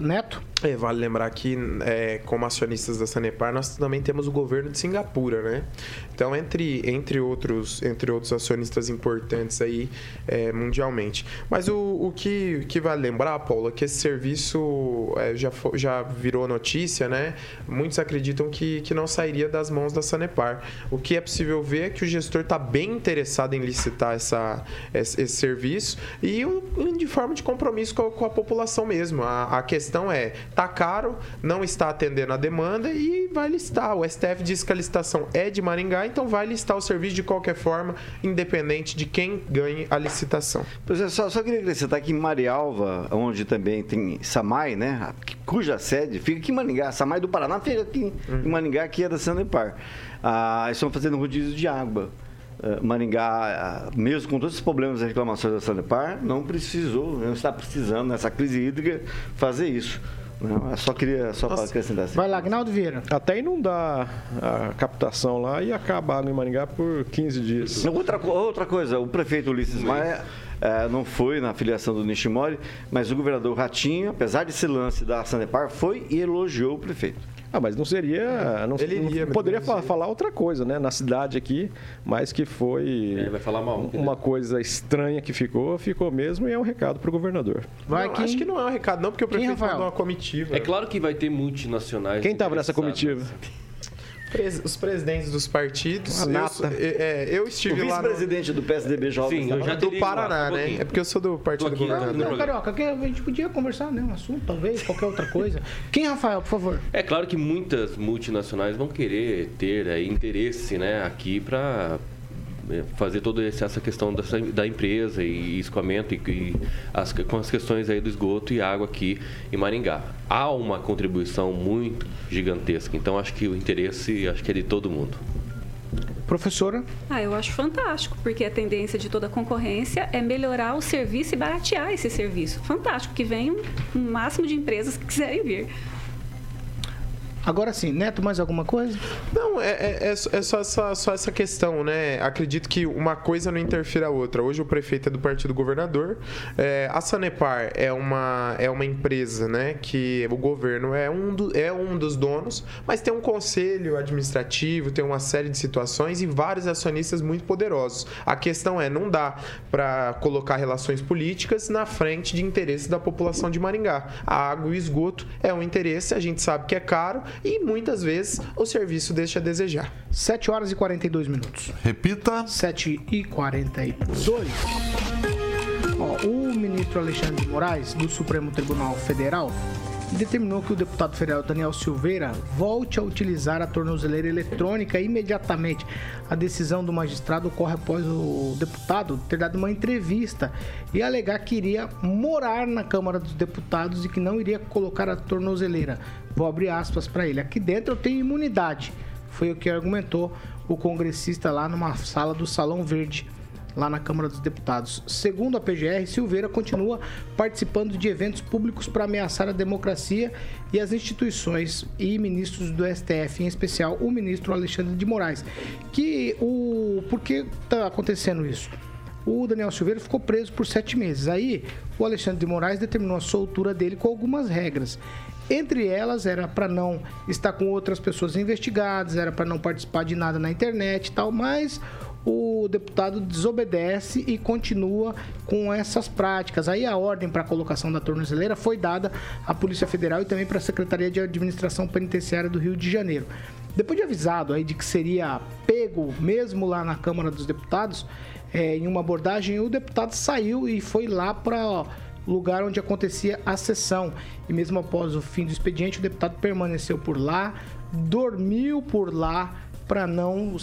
Neto? É, vale lembrar que, é, como acionistas da Sanepar, nós também temos o governo de Singapura, né? Então, entre, entre, outros, entre outros acionistas importantes aí é, mundialmente. Mas o, o que, que vale lembrar, Paulo, é que esse serviço é, já, já virou notícia, né? Muitos acreditam que, que não sairia das mãos da Sanepar. O que é possível ver é que o gestor está bem interessado em licitar essa, esse, esse serviço e de forma de compromisso com a, com a população mesmo. A, a questão é Tá caro, não está atendendo a demanda e vai listar. O STF diz que a licitação é de Maringá, então vai listar o serviço de qualquer forma, independente de quem ganhe a licitação. Pois é, só, queria acrescentar que em Marialva, onde também tem Samai, né, cuja sede fica aqui em Maringá, Samai do Paraná fica aqui uhum. em Maringá, que é da Sanepar. Ah, estão fazendo rodízio de água. Uh, Maringá, uh, mesmo com todos os problemas e reclamações da Sanepar, não precisou, não está precisando nessa crise hídrica fazer isso. Não, eu só queria só para acrescentar assim. Vai lá, Agnaldo Vieira. Até inundar a captação lá e acabar água em Maringá por 15 dias. Outra, outra coisa, o prefeito Ulisses Maia é, não foi na filiação do Nishimori, mas o governador Ratinho, apesar desse lance da Sanepar, foi e elogiou o prefeito. Ah, mas não seria. Não, ele iria, não poderia falar, falar, outra coisa, né? Na cidade aqui, mas que foi. É, vai falar mal. Uma coisa estranha que ficou, ficou mesmo e é um recado para o governador. Vai não, quem... Acho que não é um recado, não, porque o prefeito mandou uma comitiva. É claro que vai ter multinacionais. Quem estava nessa comitiva? os presidentes dos partidos. Eu, é, eu estive o lá. O vice-presidente do PSDB Jovem. Sim, eu já do Paraná, um né? É porque eu sou do partido do Não, não, Carioca, a gente podia conversar, né? Um assunto, talvez, qualquer outra coisa. Quem, Rafael, por favor? É claro que muitas multinacionais vão querer ter aí, interesse né, aqui para é, fazer toda essa questão dessa, da empresa e escoamento e, e as, com as questões aí do esgoto e água aqui em Maringá. Há uma contribuição muito gigantesca, então acho que o interesse acho que é de todo mundo. Professora? Ah, eu acho fantástico, porque a tendência de toda concorrência é melhorar o serviço e baratear esse serviço. Fantástico, que venham um máximo de empresas que quiserem vir. Agora sim, Neto, mais alguma coisa? Não, é, é, é, é só, essa, só essa questão, né? Acredito que uma coisa não interfira a outra. Hoje o prefeito é do partido governador. É, a Sanepar é uma, é uma empresa, né? Que o governo é um, do, é um dos donos, mas tem um conselho administrativo, tem uma série de situações e vários acionistas muito poderosos. A questão é, não dá para colocar relações políticas na frente de interesses da população de Maringá. A água e o esgoto é um interesse, a gente sabe que é caro e muitas vezes o serviço deixa a desejar. 7 horas e 42 minutos. Repita. 7 e 42. Ó, o ministro Alexandre de Moraes, do Supremo Tribunal Federal, determinou que o deputado federal Daniel Silveira volte a utilizar a tornozeleira eletrônica imediatamente. A decisão do magistrado ocorre após o deputado ter dado uma entrevista e alegar que iria morar na Câmara dos Deputados e que não iria colocar a tornozeleira. Vou abrir aspas para ele. Aqui dentro eu tenho imunidade. Foi o que argumentou o congressista lá numa sala do Salão Verde lá na Câmara dos Deputados. Segundo a PGR, Silveira continua participando de eventos públicos para ameaçar a democracia e as instituições e ministros do STF, em especial o ministro Alexandre de Moraes. Que o por que está acontecendo isso? O Daniel Silveira ficou preso por sete meses. Aí, o Alexandre de Moraes determinou a soltura dele com algumas regras. Entre elas, era para não estar com outras pessoas investigadas, era para não participar de nada na internet e tal, mas o deputado desobedece e continua com essas práticas. Aí a ordem para a colocação da tornozeleira foi dada à Polícia Federal e também para a Secretaria de Administração Penitenciária do Rio de Janeiro. Depois de avisado aí de que seria pego mesmo lá na Câmara dos Deputados, é, em uma abordagem, o deputado saiu e foi lá para lugar onde acontecia a sessão. E mesmo após o fim do expediente, o deputado permaneceu por lá, dormiu por lá para não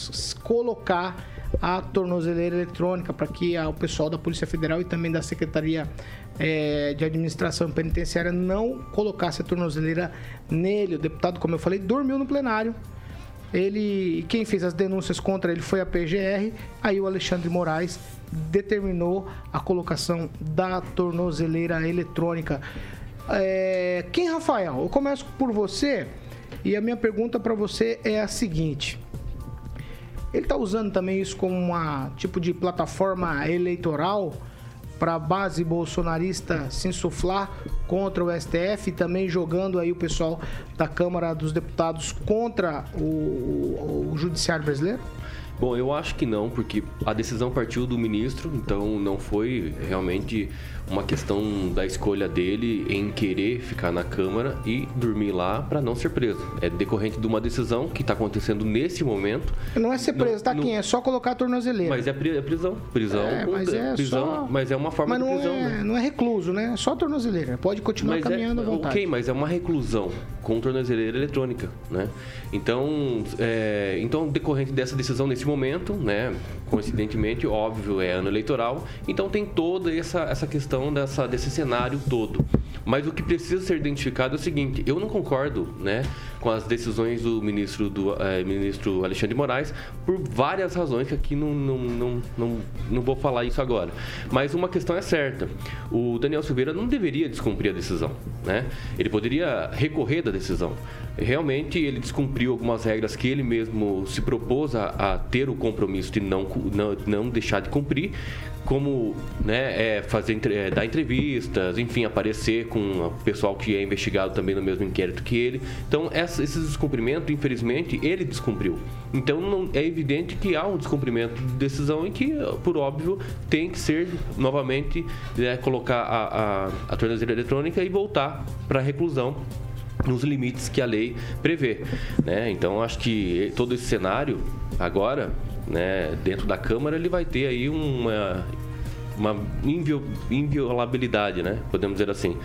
colocar a tornozeleira eletrônica para que o pessoal da Polícia Federal e também da Secretaria é, de Administração Penitenciária não colocasse a tornozeleira nele. O deputado, como eu falei, dormiu no plenário. Ele, quem fez as denúncias contra ele foi a PGR. Aí o Alexandre Moraes determinou a colocação da tornozeleira eletrônica. É, quem, Rafael? Eu começo por você e a minha pergunta para você é a seguinte: ele está usando também isso como uma tipo de plataforma eleitoral para a base bolsonarista se insuflar contra o STF e também jogando aí o pessoal da Câmara dos Deputados contra o, o, o Judiciário Brasileiro? Bom, eu acho que não, porque a decisão partiu do ministro, então não foi realmente uma questão da escolha dele em querer ficar na Câmara e dormir lá para não ser preso. É decorrente de uma decisão que está acontecendo nesse momento. Não é ser preso, tá aqui, é só colocar a tornozeleira. Mas é, é prisão. Prisão. É, mas é prisão, só... mas é uma forma de prisão. É, né? Não é recluso, né? É só tornozeleira. Pode continuar mas é caminhando é, à vontade. Ok, mas é uma reclusão com tornozeleira eletrônica, né? Então, é, então decorrente dessa decisão nesse momento, né? Coincidentemente, óbvio, é ano eleitoral. Então tem toda essa, essa questão dessa, desse cenário todo. Mas o que precisa ser identificado é o seguinte: eu não concordo, né, com as decisões do ministro do é, ministro Alexandre de Moraes por várias razões que aqui não, não, não, não, não vou falar isso agora. Mas uma questão é certa: o Daniel Silveira não deveria descumprir a decisão, né? Ele poderia recorrer da decisão. Realmente ele descumpriu algumas regras que ele mesmo se propôs a, a ter o compromisso de não, não, não deixar de cumprir, como né, é, fazer, é, dar entrevistas, enfim, aparecer com o pessoal que é investigado também no mesmo inquérito que ele. Então, essa, esses descumprimentos, infelizmente, ele descumpriu. Então, não, é evidente que há um descumprimento de decisão e que, por óbvio, tem que ser novamente né, colocar a, a, a tornozeleira eletrônica e voltar para a reclusão nos limites que a lei prevê. Né? Então, acho que todo esse cenário agora né, dentro da Câmara, ele vai ter aí uma uma inviolabilidade, né? Podemos dizer assim.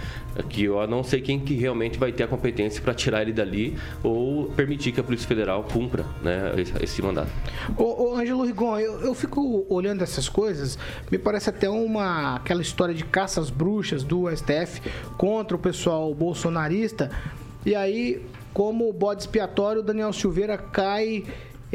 Que eu não sei quem que realmente vai ter a competência para tirar ele dali ou permitir que a Polícia Federal cumpra né, esse, mandato. Ô, ô Ângelo Rigon, eu, eu fico olhando essas coisas, me parece até uma aquela história de caça às bruxas do STF contra o pessoal bolsonarista. E aí, como bode expiatório, o Daniel Silveira cai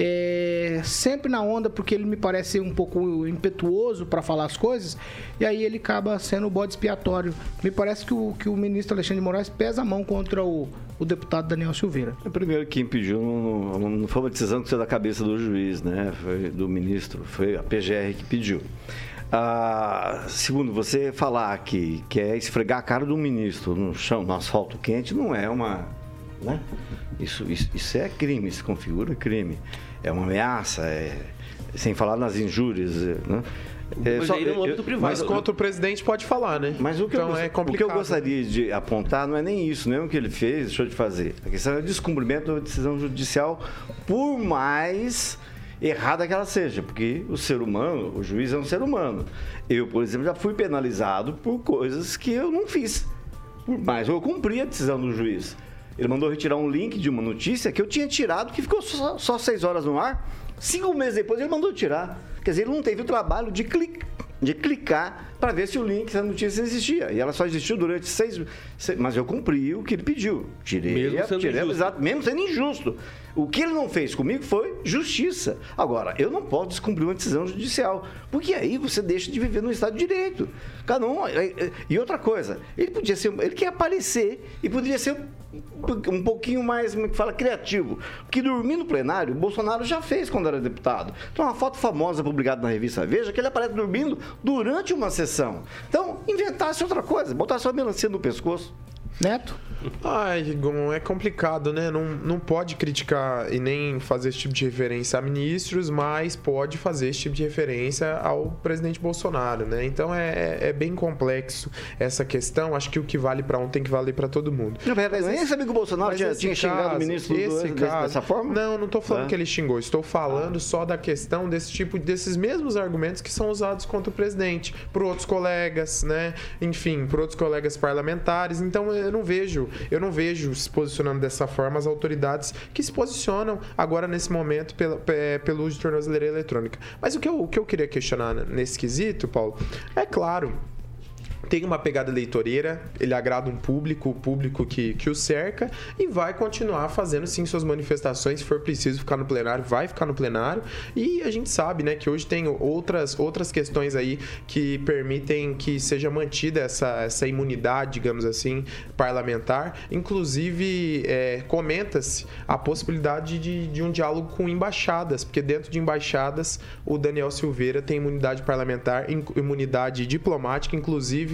é, sempre na onda, porque ele me parece um pouco impetuoso para falar as coisas, e aí ele acaba sendo o bode expiatório. Me parece que o, que o ministro Alexandre de Moraes pesa a mão contra o, o deputado Daniel Silveira. É, primeiro, quem pediu não, não foi uma decisão que saiu da cabeça do juiz, né? Foi do ministro, foi a PGR que pediu. Ah, segundo, você falar que quer esfregar a cara do ministro no chão, no asfalto quente, não é uma. Né? Isso, isso, isso é crime, se configura crime é uma ameaça, é, sem falar nas injúrias, né? É, só, no âmbito privado. Mas contra o presidente pode falar, né? Mas o que, então, eu, é o que eu gostaria de apontar não é nem isso, não é o que ele fez, deixou de fazer. A questão é o descumprimento da decisão judicial, por mais errada que ela seja, porque o ser humano, o juiz é um ser humano. Eu, por exemplo, já fui penalizado por coisas que eu não fiz. Mas eu cumpri a decisão do juiz. Ele mandou retirar um link de uma notícia que eu tinha tirado, que ficou só, só seis horas no ar. Cinco meses depois ele mandou tirar. Quer dizer, ele não teve o trabalho de clicar de clicar para ver se o link, se a notícia existia. E ela só existiu durante seis, seis mas eu cumpri o que ele pediu. Tirei, Mesmo sendo tirei injusto. exato, mesmo sendo injusto. O que ele não fez comigo foi justiça. Agora, eu não posso descumprir uma decisão judicial, porque aí você deixa de viver no Estado de Direito. Cada um. é, é, E outra coisa, ele podia ser. Ele quer aparecer e poderia ser um pouquinho mais, como é que fala, criativo. Porque dormir no plenário, o Bolsonaro já fez quando era deputado. Tem uma foto famosa publicada na revista Veja que ele aparece dormindo durante uma sessão. Então, inventasse outra coisa, botasse uma melancia no pescoço. Neto? Ai, Rigon, é complicado, né? Não, não pode criticar e nem fazer esse tipo de referência a ministros, mas pode fazer esse tipo de referência ao presidente Bolsonaro, né? Então é, é bem complexo essa questão. Acho que o que vale para um tem que valer para todo mundo. Não, peraí, nem sabia que o Bolsonaro Mas tinha, esse tinha xingado o caso- ministro do- esse desse- caso- dessa forma? Não, não estou falando Ah. que ele xingou. Estou falando só da questão desse tipo, desses mesmos argumentos que são usados contra o presidente, por outros colegas, né? Enfim, por outros colegas parlamentares. Então eu não vejo, eu não vejo se posicionando dessa forma as autoridades que se posicionam agora nesse momento pela- pe- pelo uso de tornozeleira eletrônica. Mas o que eu, o que eu queria questionar nesse quesito, Paulo, é claro tem uma pegada eleitoreira, ele agrada um público, o público que, que o cerca, e vai continuar fazendo sim suas manifestações, se for preciso ficar no plenário, vai ficar no plenário. E a gente sabe, né, que hoje tem outras, outras questões aí que permitem que seja mantida essa, essa imunidade, digamos assim, parlamentar. Inclusive, é, comenta-se a possibilidade de, de um diálogo com embaixadas, porque dentro de embaixadas o Daniel Silveira tem imunidade parlamentar, imunidade diplomática, inclusive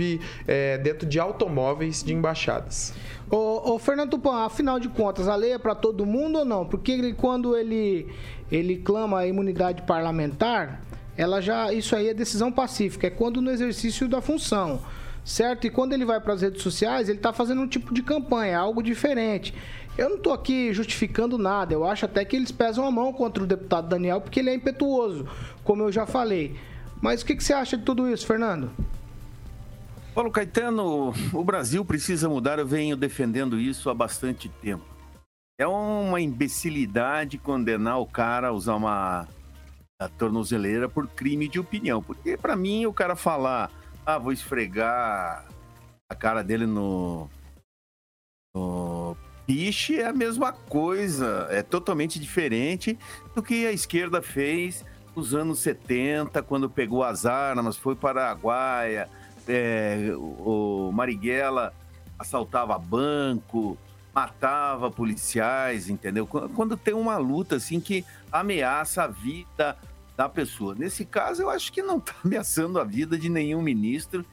é, dentro de automóveis de embaixadas. Ô, ô, Fernando Tupan, afinal de contas, a lei é para todo mundo ou não? Porque ele, quando ele, ele clama a imunidade parlamentar, ela já isso aí é decisão pacífica, é quando no exercício da função, certo? E quando ele vai para as redes sociais, ele está fazendo um tipo de campanha, algo diferente. Eu não estou aqui justificando nada, eu acho até que eles pesam a mão contra o deputado Daniel, porque ele é impetuoso, como eu já falei. Mas o que, que você acha de tudo isso, Fernando? Paulo Caetano, o Brasil precisa mudar, eu venho defendendo isso há bastante tempo. É uma imbecilidade condenar o cara a usar uma a tornozeleira por crime de opinião. Porque, para mim, o cara falar, ah, vou esfregar a cara dele no, no piche é a mesma coisa, é totalmente diferente do que a esquerda fez nos anos 70, quando pegou as armas, foi para a Araguaia, é, o Marighella assaltava banco, matava policiais, entendeu? Qu- Quando tem uma luta assim que ameaça a vida da pessoa. Nesse caso, eu acho que não está ameaçando a vida de nenhum ministro.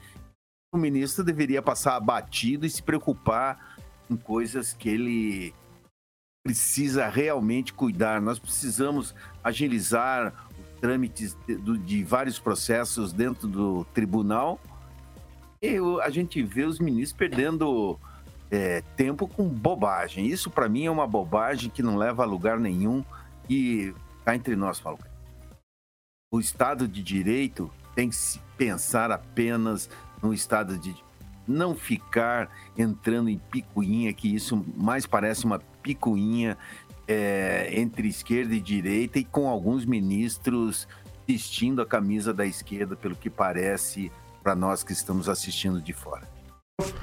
O ministro deveria passar abatido e se preocupar com coisas que ele precisa realmente cuidar. Nós precisamos agilizar os trâmites de, de vários processos dentro do tribunal. A gente vê os ministros perdendo é, tempo com bobagem. Isso, para mim, é uma bobagem que não leva a lugar nenhum. E cá entre nós, Paulo, o Estado de Direito tem que se pensar apenas no Estado de não ficar entrando em picuinha, que isso mais parece uma picuinha é, entre esquerda e direita e com alguns ministros vestindo a camisa da esquerda, pelo que parece para nós que estamos assistindo de fora.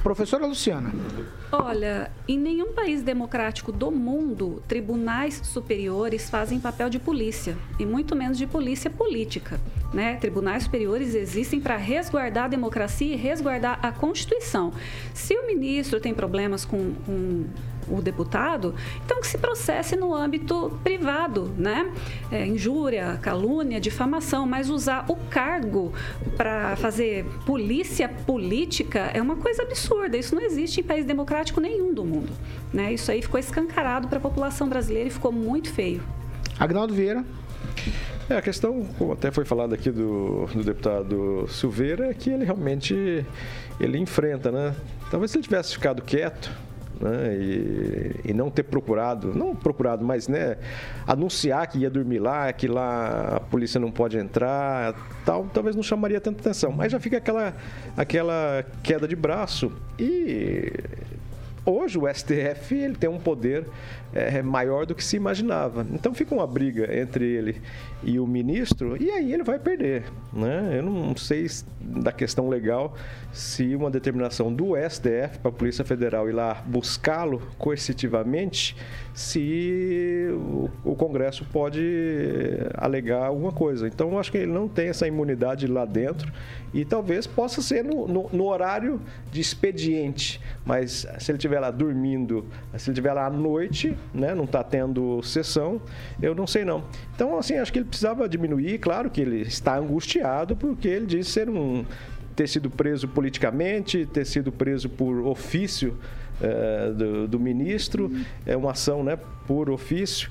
Professora Luciana. Olha, em nenhum país democrático do mundo, tribunais superiores fazem papel de polícia, e muito menos de polícia política. Né? Tribunais superiores existem para resguardar a democracia e resguardar a Constituição. Se o ministro tem problemas com, com o deputado, então que se processe no âmbito privado, né? É, injúria, calúnia, difamação, mas usar o cargo para fazer polícia política é uma coisa absurda. Isso não existe em país democrático nenhum do mundo, né? Isso aí ficou escancarado para a população brasileira e ficou muito feio. Agnaldo Vieira. É, a questão, como até foi falado aqui do, do deputado Silveira, é que ele realmente ele enfrenta, né? Talvez se ele tivesse ficado quieto, né, e, e, não ter procurado, não procurado, mas né, anunciar que ia dormir lá, que lá a polícia não pode entrar, tal, talvez não chamaria tanta atenção. Mas já fica aquela, aquela queda de braço e hoje o STF ele tem um poder é, maior do que se imaginava. Então fica uma briga entre ele e o ministro, e aí ele vai perder. Né? Eu não sei da questão legal se uma determinação do STF para a Polícia Federal ir lá buscá-lo coercitivamente, se o, o, Congresso pode alegar alguma coisa. Então eu acho que ele não tem essa imunidade lá dentro e talvez possa ser no, no, no horário de expediente, mas se ele estiver lá dormindo, se ele estiver lá à noite, né, não está tendo sessão, eu não sei não. Então, assim, acho que ele precisava diminuir, claro que ele está angustiado, porque ele disse ser um ter sido preso politicamente, ter sido preso por ofício é, do, do, ministro, é uma ação né, por ofício.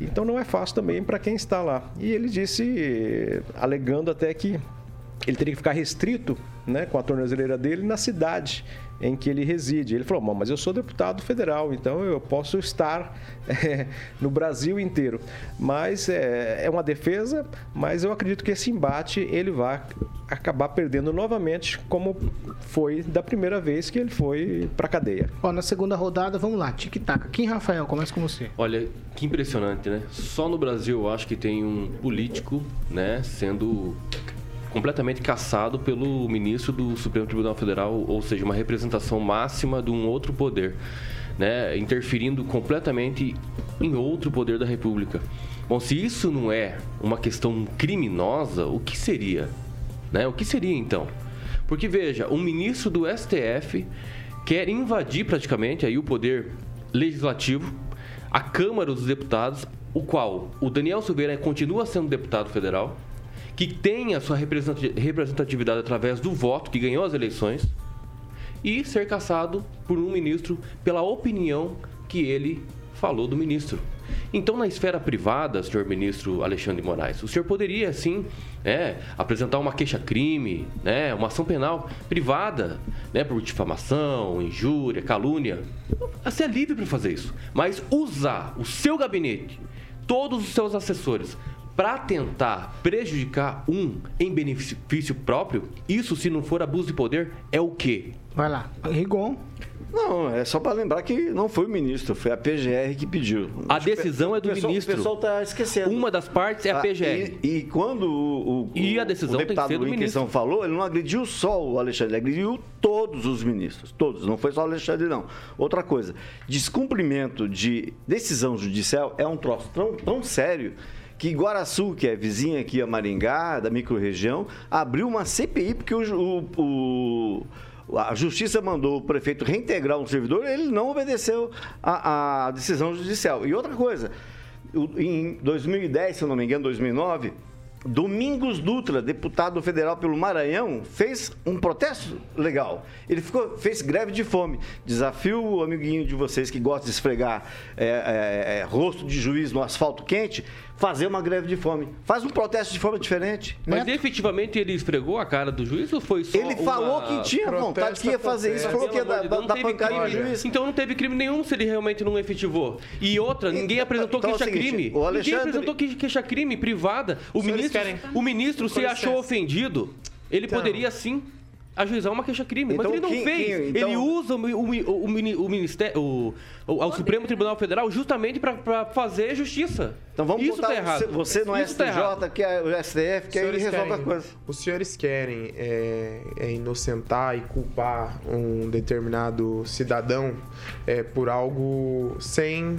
Então não é fácil também para quem está lá. E ele disse, alegando até que ele teria que ficar restrito né, com a tornozeleira dele na cidade em que ele reside. Ele falou: mas eu sou deputado federal, então eu posso estar é, no Brasil inteiro. Mas é, é, uma defesa, mas eu acredito que esse embate ele vai acabar perdendo novamente, como foi da primeira vez que ele foi para cadeia. Ó, na segunda rodada, vamos lá, tic-tac. Quem, Rafael? Começa com você. Olha, que impressionante, né? Só no Brasil eu acho que tem um político, né, sendo completamente caçado pelo ministro do Supremo Tribunal Federal, ou seja, uma representação máxima de um outro poder, né, interferindo completamente em outro poder da República. Bom, se isso não é uma questão criminosa, o que seria? Né? O que seria então? Porque veja, um ministro do STF quer invadir praticamente aí o poder legislativo, a Câmara dos Deputados, o qual o Daniel Silveira continua sendo deputado federal, que tem a sua representatividade através do voto, que ganhou as eleições, e ser caçado por um ministro pela opinião que ele falou do ministro. Então, na esfera privada, senhor ministro Alexandre de Moraes, o senhor poderia, sim, é, apresentar uma queixa-crime, né, uma ação penal privada, né, por difamação, injúria, calúnia. Você é livre para fazer isso. Mas usar o seu gabinete, todos os seus assessores, para tentar prejudicar um em benefício próprio, isso se não for abuso de poder, é o quê? Vai lá, Rigon. Não, é só para lembrar que não foi o ministro, foi a PGR que pediu. A decisão é do pessoal, ministro. O pessoal está esquecendo. Uma das partes é a PGR. Ah, e, e, quando o, o, e a decisão o deputado tem que ser do questão falou, ele não agrediu só o Alexandre, ele agrediu todos os ministros. Todos, não foi só o Alexandre, não. Outra coisa, descumprimento de decisão judicial é um troço tão, tão sério que Guaraçu, que é vizinha aqui a Maringá, da microrregião, abriu uma CPI porque o, o, o a justiça mandou o prefeito reintegrar um servidor, ele não obedeceu a decisão judicial. E outra coisa, em 2010, se eu não me engano, 2009, Domingos Dutra, deputado federal pelo Maranhão, fez um protesto legal. Ele ficou, fez greve de fome. Desafio o amiguinho de vocês que gosta de esfregar é, é, é, rosto de juiz no asfalto quente fazer uma greve de fome. Faz um protesto de forma diferente. Mas né? efetivamente ele esfregou a cara do juiz ou foi só Ele falou que tinha vontade que ia fazer isso, falou que ia dar, dar pancada no juiz. Então não teve crime nenhum se ele realmente não efetivou. E outra, ninguém apresentou então, é queixa-crime. É Alexandre... Ninguém apresentou queixa-crime privada. O ministro, o ministro se achou ofendido. Ele então... poderia sim ajuizar uma queixa-crime. Então, mas ele não quem, fez. Quem, então... Ele usa o, o, o, o Ministério, o, o, Supremo Tribunal Federal justamente para fazer justiça. Então vamos Isso botar tá errado. você no Isso STJ, tá que é o STF, que aí resolve querem, a coisa. Os senhores querem é, é, inocentar e culpar um determinado cidadão é, por algo sem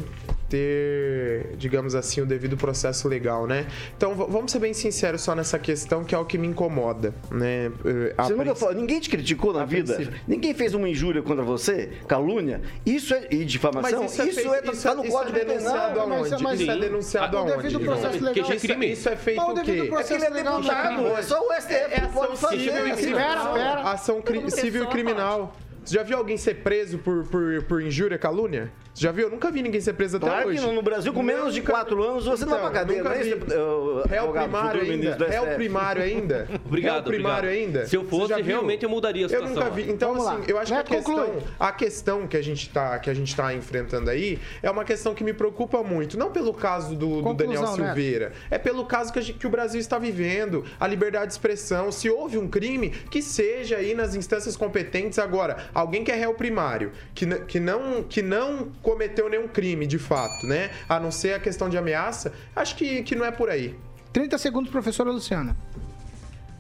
ter, digamos assim, o devido processo legal, né? Então, vamos ser bem sinceros só nessa questão que é o que me incomoda, né? Eh, você nunca falou, ninguém te criticou na vida? Princípio. Ninguém fez uma injúria contra você? Calúnia? Isso é e difamação? Mas isso, é, isso é, feito, é isso tá no isso código é denunciado aonde? Mas, mas, isso é denunciado aonde? devido processo legal. Que crime? Isso é feito o quê? É que ele é deputado, é só o STF é, pode fazer. Espera, espera. Ação civil e criminal. Você já viu alguém ser preso por, por, por injúria, calúnia? Você já viu? Eu nunca vi ninguém ser preso até Claro hoje. que não. No Brasil, com menos de quatro anos, você não vai pra cadeia, Nunca é vi. uh, Réu primário ainda. Réu primário ainda. Obrigado, Réu primário obrigado. ainda. Se eu fosse, realmente eu mudaria a Eu situação. nunca vi. Então, Vamos lá. assim, eu acho Neto, que a questão, conclui. a questão que a gente tá, que a gente tá enfrentando aí é uma questão que me preocupa muito. Não pelo caso do, do Daniel Neto. Silveira. É pelo caso que, a gente- que o Brasil está vivendo. A liberdade de expressão. Se houve um crime, que seja aí nas instâncias competentes. Agora, alguém que é réu primário, que, que, não, que não cometeu nenhum crime de fato, né? A não ser a questão de ameaça, acho que, que não é por aí. 30 segundos, professora Luciana.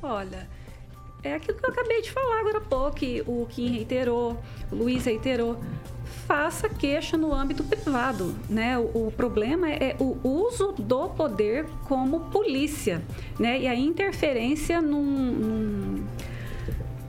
Olha, é aquilo que eu acabei de falar agora há pouco, que o Kim reiterou, o Luiz reiterou. Faça queixa no âmbito privado, né? O, o problema é o uso do poder como polícia, né? E a interferência num, num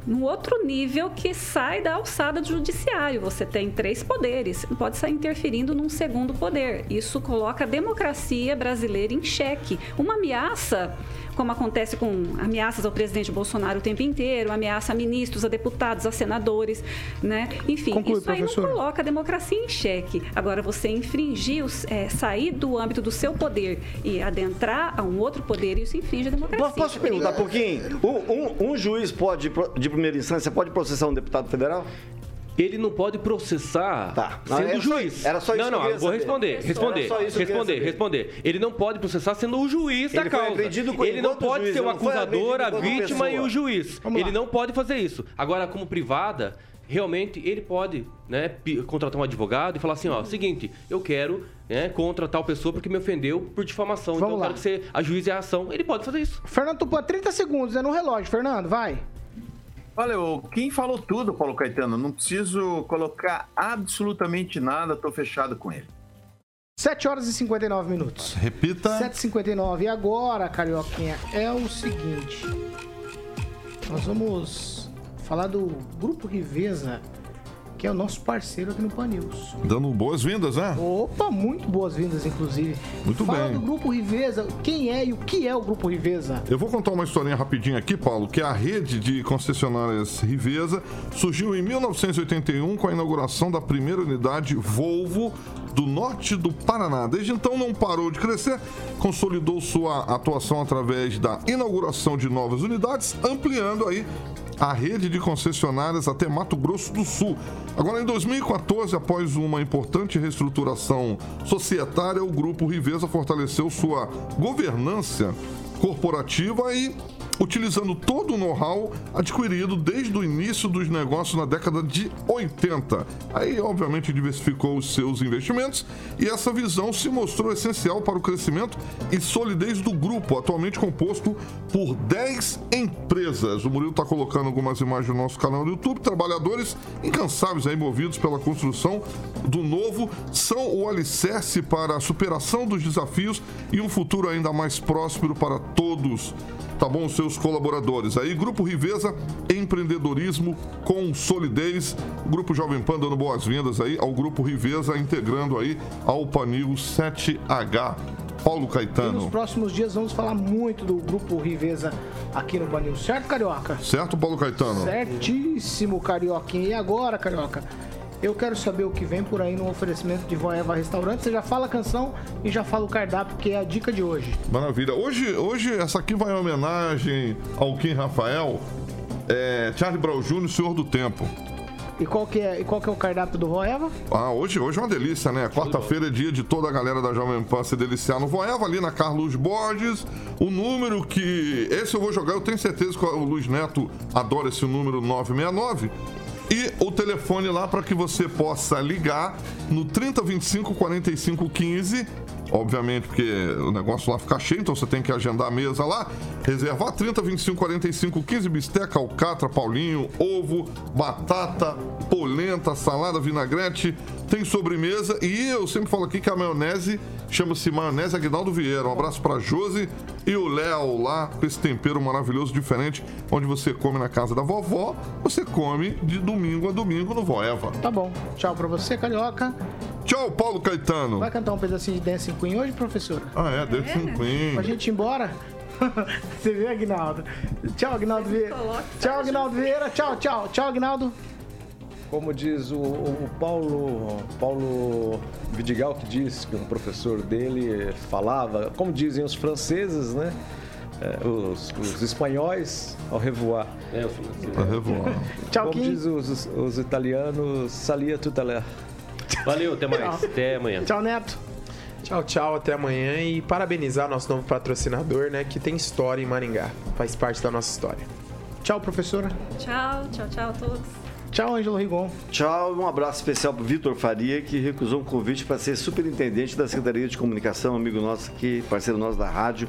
num outro nível que sai da alçada do judiciário. Você tem três poderes, não pode sair interferindo num segundo poder. Isso coloca a democracia brasileira em xeque. Uma ameaça, como acontece com ameaças ao presidente Bolsonaro o tempo inteiro, ameaça a ministros, a deputados, a senadores, né? Enfim, Conclui, isso aí não coloca a democracia em xeque. Agora, você infringir, é, sair do âmbito do seu poder e adentrar a um outro poder, isso infringe a democracia. Posso, perguntar um pouquinho? Um, um- um juiz pode, de primeira instância, pode processar um deputado federal? Ele não pode processar Tá. Sendo era só- juiz. era só isso Não, não, eu eu vou responder, responder, só eu responder, responder. Ele não pode processar sendo o juiz da Ele foi causa. Ele não pode juiz, ser o acusador, a vítima e pessoa. o juiz. Vamos Ele lá. não pode fazer isso. Agora, como privada, realmente ele pode né, contratar um advogado e falar assim, ó, seguinte, eu quero né, contra tal pessoa porque me ofendeu por difamação. então Vamos eu lá. quero que você ajuize a ação. Ele pode fazer isso. Fernando Tupan, 30 segundos, é no relógio. Fernando, vai. Olha, o Kim falou tudo, Paulo Caetano. Não preciso colocar absolutamente nada, tô fechado com ele. 7 horas e 59 minutos. Repita. 7h59. E agora, Carioquinha, é o seguinte. Nós vamos falar do Grupo Riveza, que é o nosso parceiro aqui no Pan News. Dando boas-vindas, né? Opa, muito boas-vindas, inclusive. Muito Fala bem. do Grupo Riveza, quem é e o que é o Grupo Riveza? Eu vou contar uma historinha rapidinho aqui, Paulo, que a rede de concessionárias Riveza surgiu em 1981 com a inauguração da primeira unidade Volvo do norte do Paraná. Desde então não parou de crescer, consolidou sua atuação através da inauguração de novas unidades, ampliando aí a rede de concessionárias até Mato Grosso do Sul. Agora, em 2014, após uma importante reestruturação societária, o Grupo Riveza fortaleceu sua governança corporativa e utilizando todo o know-how adquirido desde o início dos negócios na década de 80. Aí, obviamente, diversificou os seus investimentos e essa visão se mostrou essencial para o crescimento e solidez do grupo, atualmente composto por 10 empresas. O Murilo está colocando algumas imagens no nosso canal do YouTube. Trabalhadores incansáveis aí movidos pela construção do novo são o alicerce para a superação dos desafios e um futuro ainda mais próspero para todos tá bom? Os seus colaboradores. Aí, Grupo Riveza, empreendedorismo com solidez. Grupo Jovem Pan dando boas-vindas aí ao Grupo Riveza, integrando aí ao Panil 7H. Paulo E nos Caetano. próximos dias vamos falar muito do Grupo Riveza aqui no Banil, certo, Carioca? Certo, Paulo Caetano? Certíssimo, Carioquinha. E agora, Carioca? Eu quero saber o que vem por aí no oferecimento de Voeva Restaurante. Você já fala a canção e já fala o cardápio, que é a dica de hoje. Maravilha. Hoje, hoje essa aqui vai em homenagem ao Kim Rafael, é, Charlie Brown Jr., Senhor do Tempo. E qual que é, e qual que é o cardápio do Voeva? Ah, hoje, hoje é uma delícia, né? Quarta-feira é dia de toda a galera da Jovem Pan se deliciar no Voeva, ali na Carlos Borges. O número que. Esse eu vou jogar, eu tenho certeza que o Luiz Neto adora esse número 969. E o telefone lá para que você possa ligar no 3025 45 15. Obviamente, porque o negócio lá fica cheio, então você tem que agendar a mesa lá. Reservar 30, 25, 45, 15, bisteca, alcatra, paulinho, ovo, batata, polenta, salada, vinagrete. Tem sobremesa e eu sempre falo aqui que a maionese chama-se maionese Aguinaldo Vieira. Um abraço pra Josi e o Léo lá com esse tempero maravilhoso, diferente, onde você come na casa da vovó, você come de domingo a domingo no Voeva. Tá bom. Tchau pra você, Carioca. Tchau, Paulo Caetano. Vai cantar um pedacinho de Dancing Queen hoje, professora? Ah, é, Dancing Queen. Pra gente ir embora? Você vê, Aguinaldo? Tchau, Aguinaldo Vieira. Tchau, Aguinaldo Vieira. Tchau, tchau. Tchau, Aguinaldo. Como diz o, o Paulo, Paulo Vidigal, que diz que um professor dele falava, como dizem os franceses, né? É, os, os espanhóis, ao revoar. É, os franceses. Ao revoar. Tchau, Como Kim. diz os, os italianos, salia tudo l'heure. Valeu, até mais. Até amanhã. Tchau, Neto. Tchau, tchau, até amanhã e parabenizar nosso novo patrocinador, né, que tem história em Maringá, faz parte da nossa história. Tchau, professora. Tchau, tchau, tchau a todos. Tchau, Ângelo Rigon. Tchau, um abraço especial para Vitor Faria, que recusou um convite para ser superintendente da Secretaria de Comunicação, amigo nosso aqui, parceiro nosso da rádio,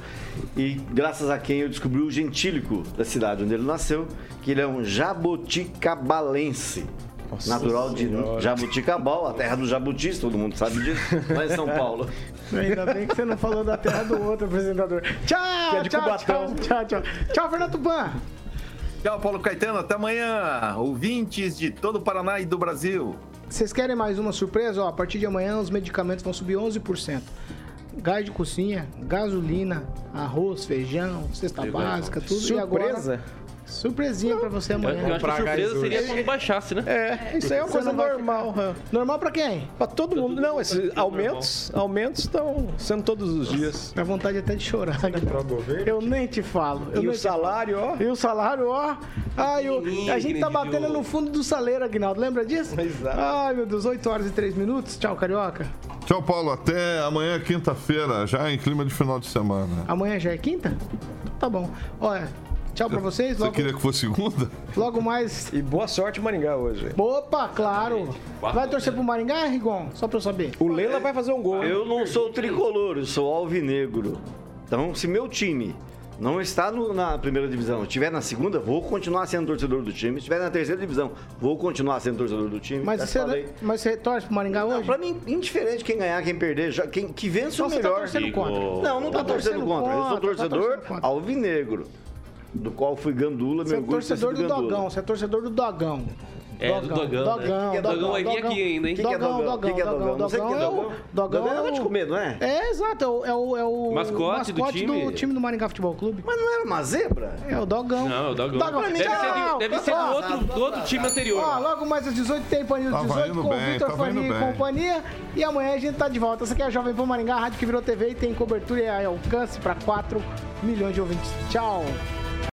e graças a quem eu descobri o gentílico da cidade onde ele nasceu, que ele é um jabuticabalense. natural de Jabuticabal, a terra dos jabutis, todo mundo sabe disso, lá em São Paulo. Ainda bem que você não falou da terra do outro apresentador. Tchau, Que é tchau, tchau, tchau, tchau. Tchau, Fernando Tupan. Tchau, Paulo Caetano. Até amanhã. Ouvintes de todo o Paraná e do Brasil. Vocês querem mais uma surpresa? Ó, a partir de amanhã os medicamentos vão subir 11%. Gás de cozinha, gasolina, arroz, feijão, cesta Legal. básica, tudo. E Surpresa? agora, surpresinha pra você amanhã. eu acho que a surpresa seria quando baixasse, né? É, isso aí é uma coisa normal. né? Normal pra quem? Pra todo mundo. Não, esses aumentos, aumentos estão sendo todos os dias. Dá vontade até de chorar. Guilherme. Eu nem te falo. Eu E o salário, ó. E o salário, ó. Ai, o- a gente tá batendo no fundo do saleiro, Aguinaldo. Lembra disso? Exato. Ai, meu Deus, 8 horas e 3 minutos. Tchau, Carioca. Tchau, Paulo. Até amanhã, quinta-feira, já em clima de final de semana. Amanhã já é quinta? Tá bom. Olha, tchau pra vocês. Você Logo, queria que fosse segunda? logo mais. E boa sorte Maringá hoje. Opa, claro. Vai torcer pro Maringá, Rigon? Só pra eu saber. O Leila vai fazer um gol. Eu não sou tricolor, eu sou alvinegro. Então, se meu time não está no- na primeira divisão, estiver na segunda, vou continuar sendo torcedor do time. Se estiver na terceira divisão, vou continuar sendo torcedor do time. Mas você, falei. mas você torce pro Maringá Não, hoje? pra mim, indiferente quem ganhar, quem perder, já- quem que vence Então o você tá melhor. torcendo contra. Não, não Tá tá torcendo torcendo contra. Eu sou contra, tá torcedor contra. alvinegro, do qual fui gandula, Você é de ter torcedor do gandula. Dogão, você é torcedor do Dogão. É, do Dogão, né? Dogão, Que é Dogão vai vir aqui ainda, hein? Que que é Dogão, Dogão? Dogão, Que que é Dogão? Não sei o que é é o- Dogão. Dogão Dogão é é negócio de o- comer, não é? É, exato, é o, é o, é o Mascote do time. time do Maringá Futebol Clube. Mas não era uma zebra? É o Dogão. Não, é o Dogão. Dogão. Deve ser, Tchau. de- deve ser do outro, do outro time anterior. Ó, logo mais às 18 tem Panil Tava 18 indo com o Vitor Fania e companhia. E amanhã a gente tá de volta. Essa aqui é a Jovem Pan Maringá, a rádio que virou TV e tem cobertura e alcance para 4 milhões de ouvintes. Tchau.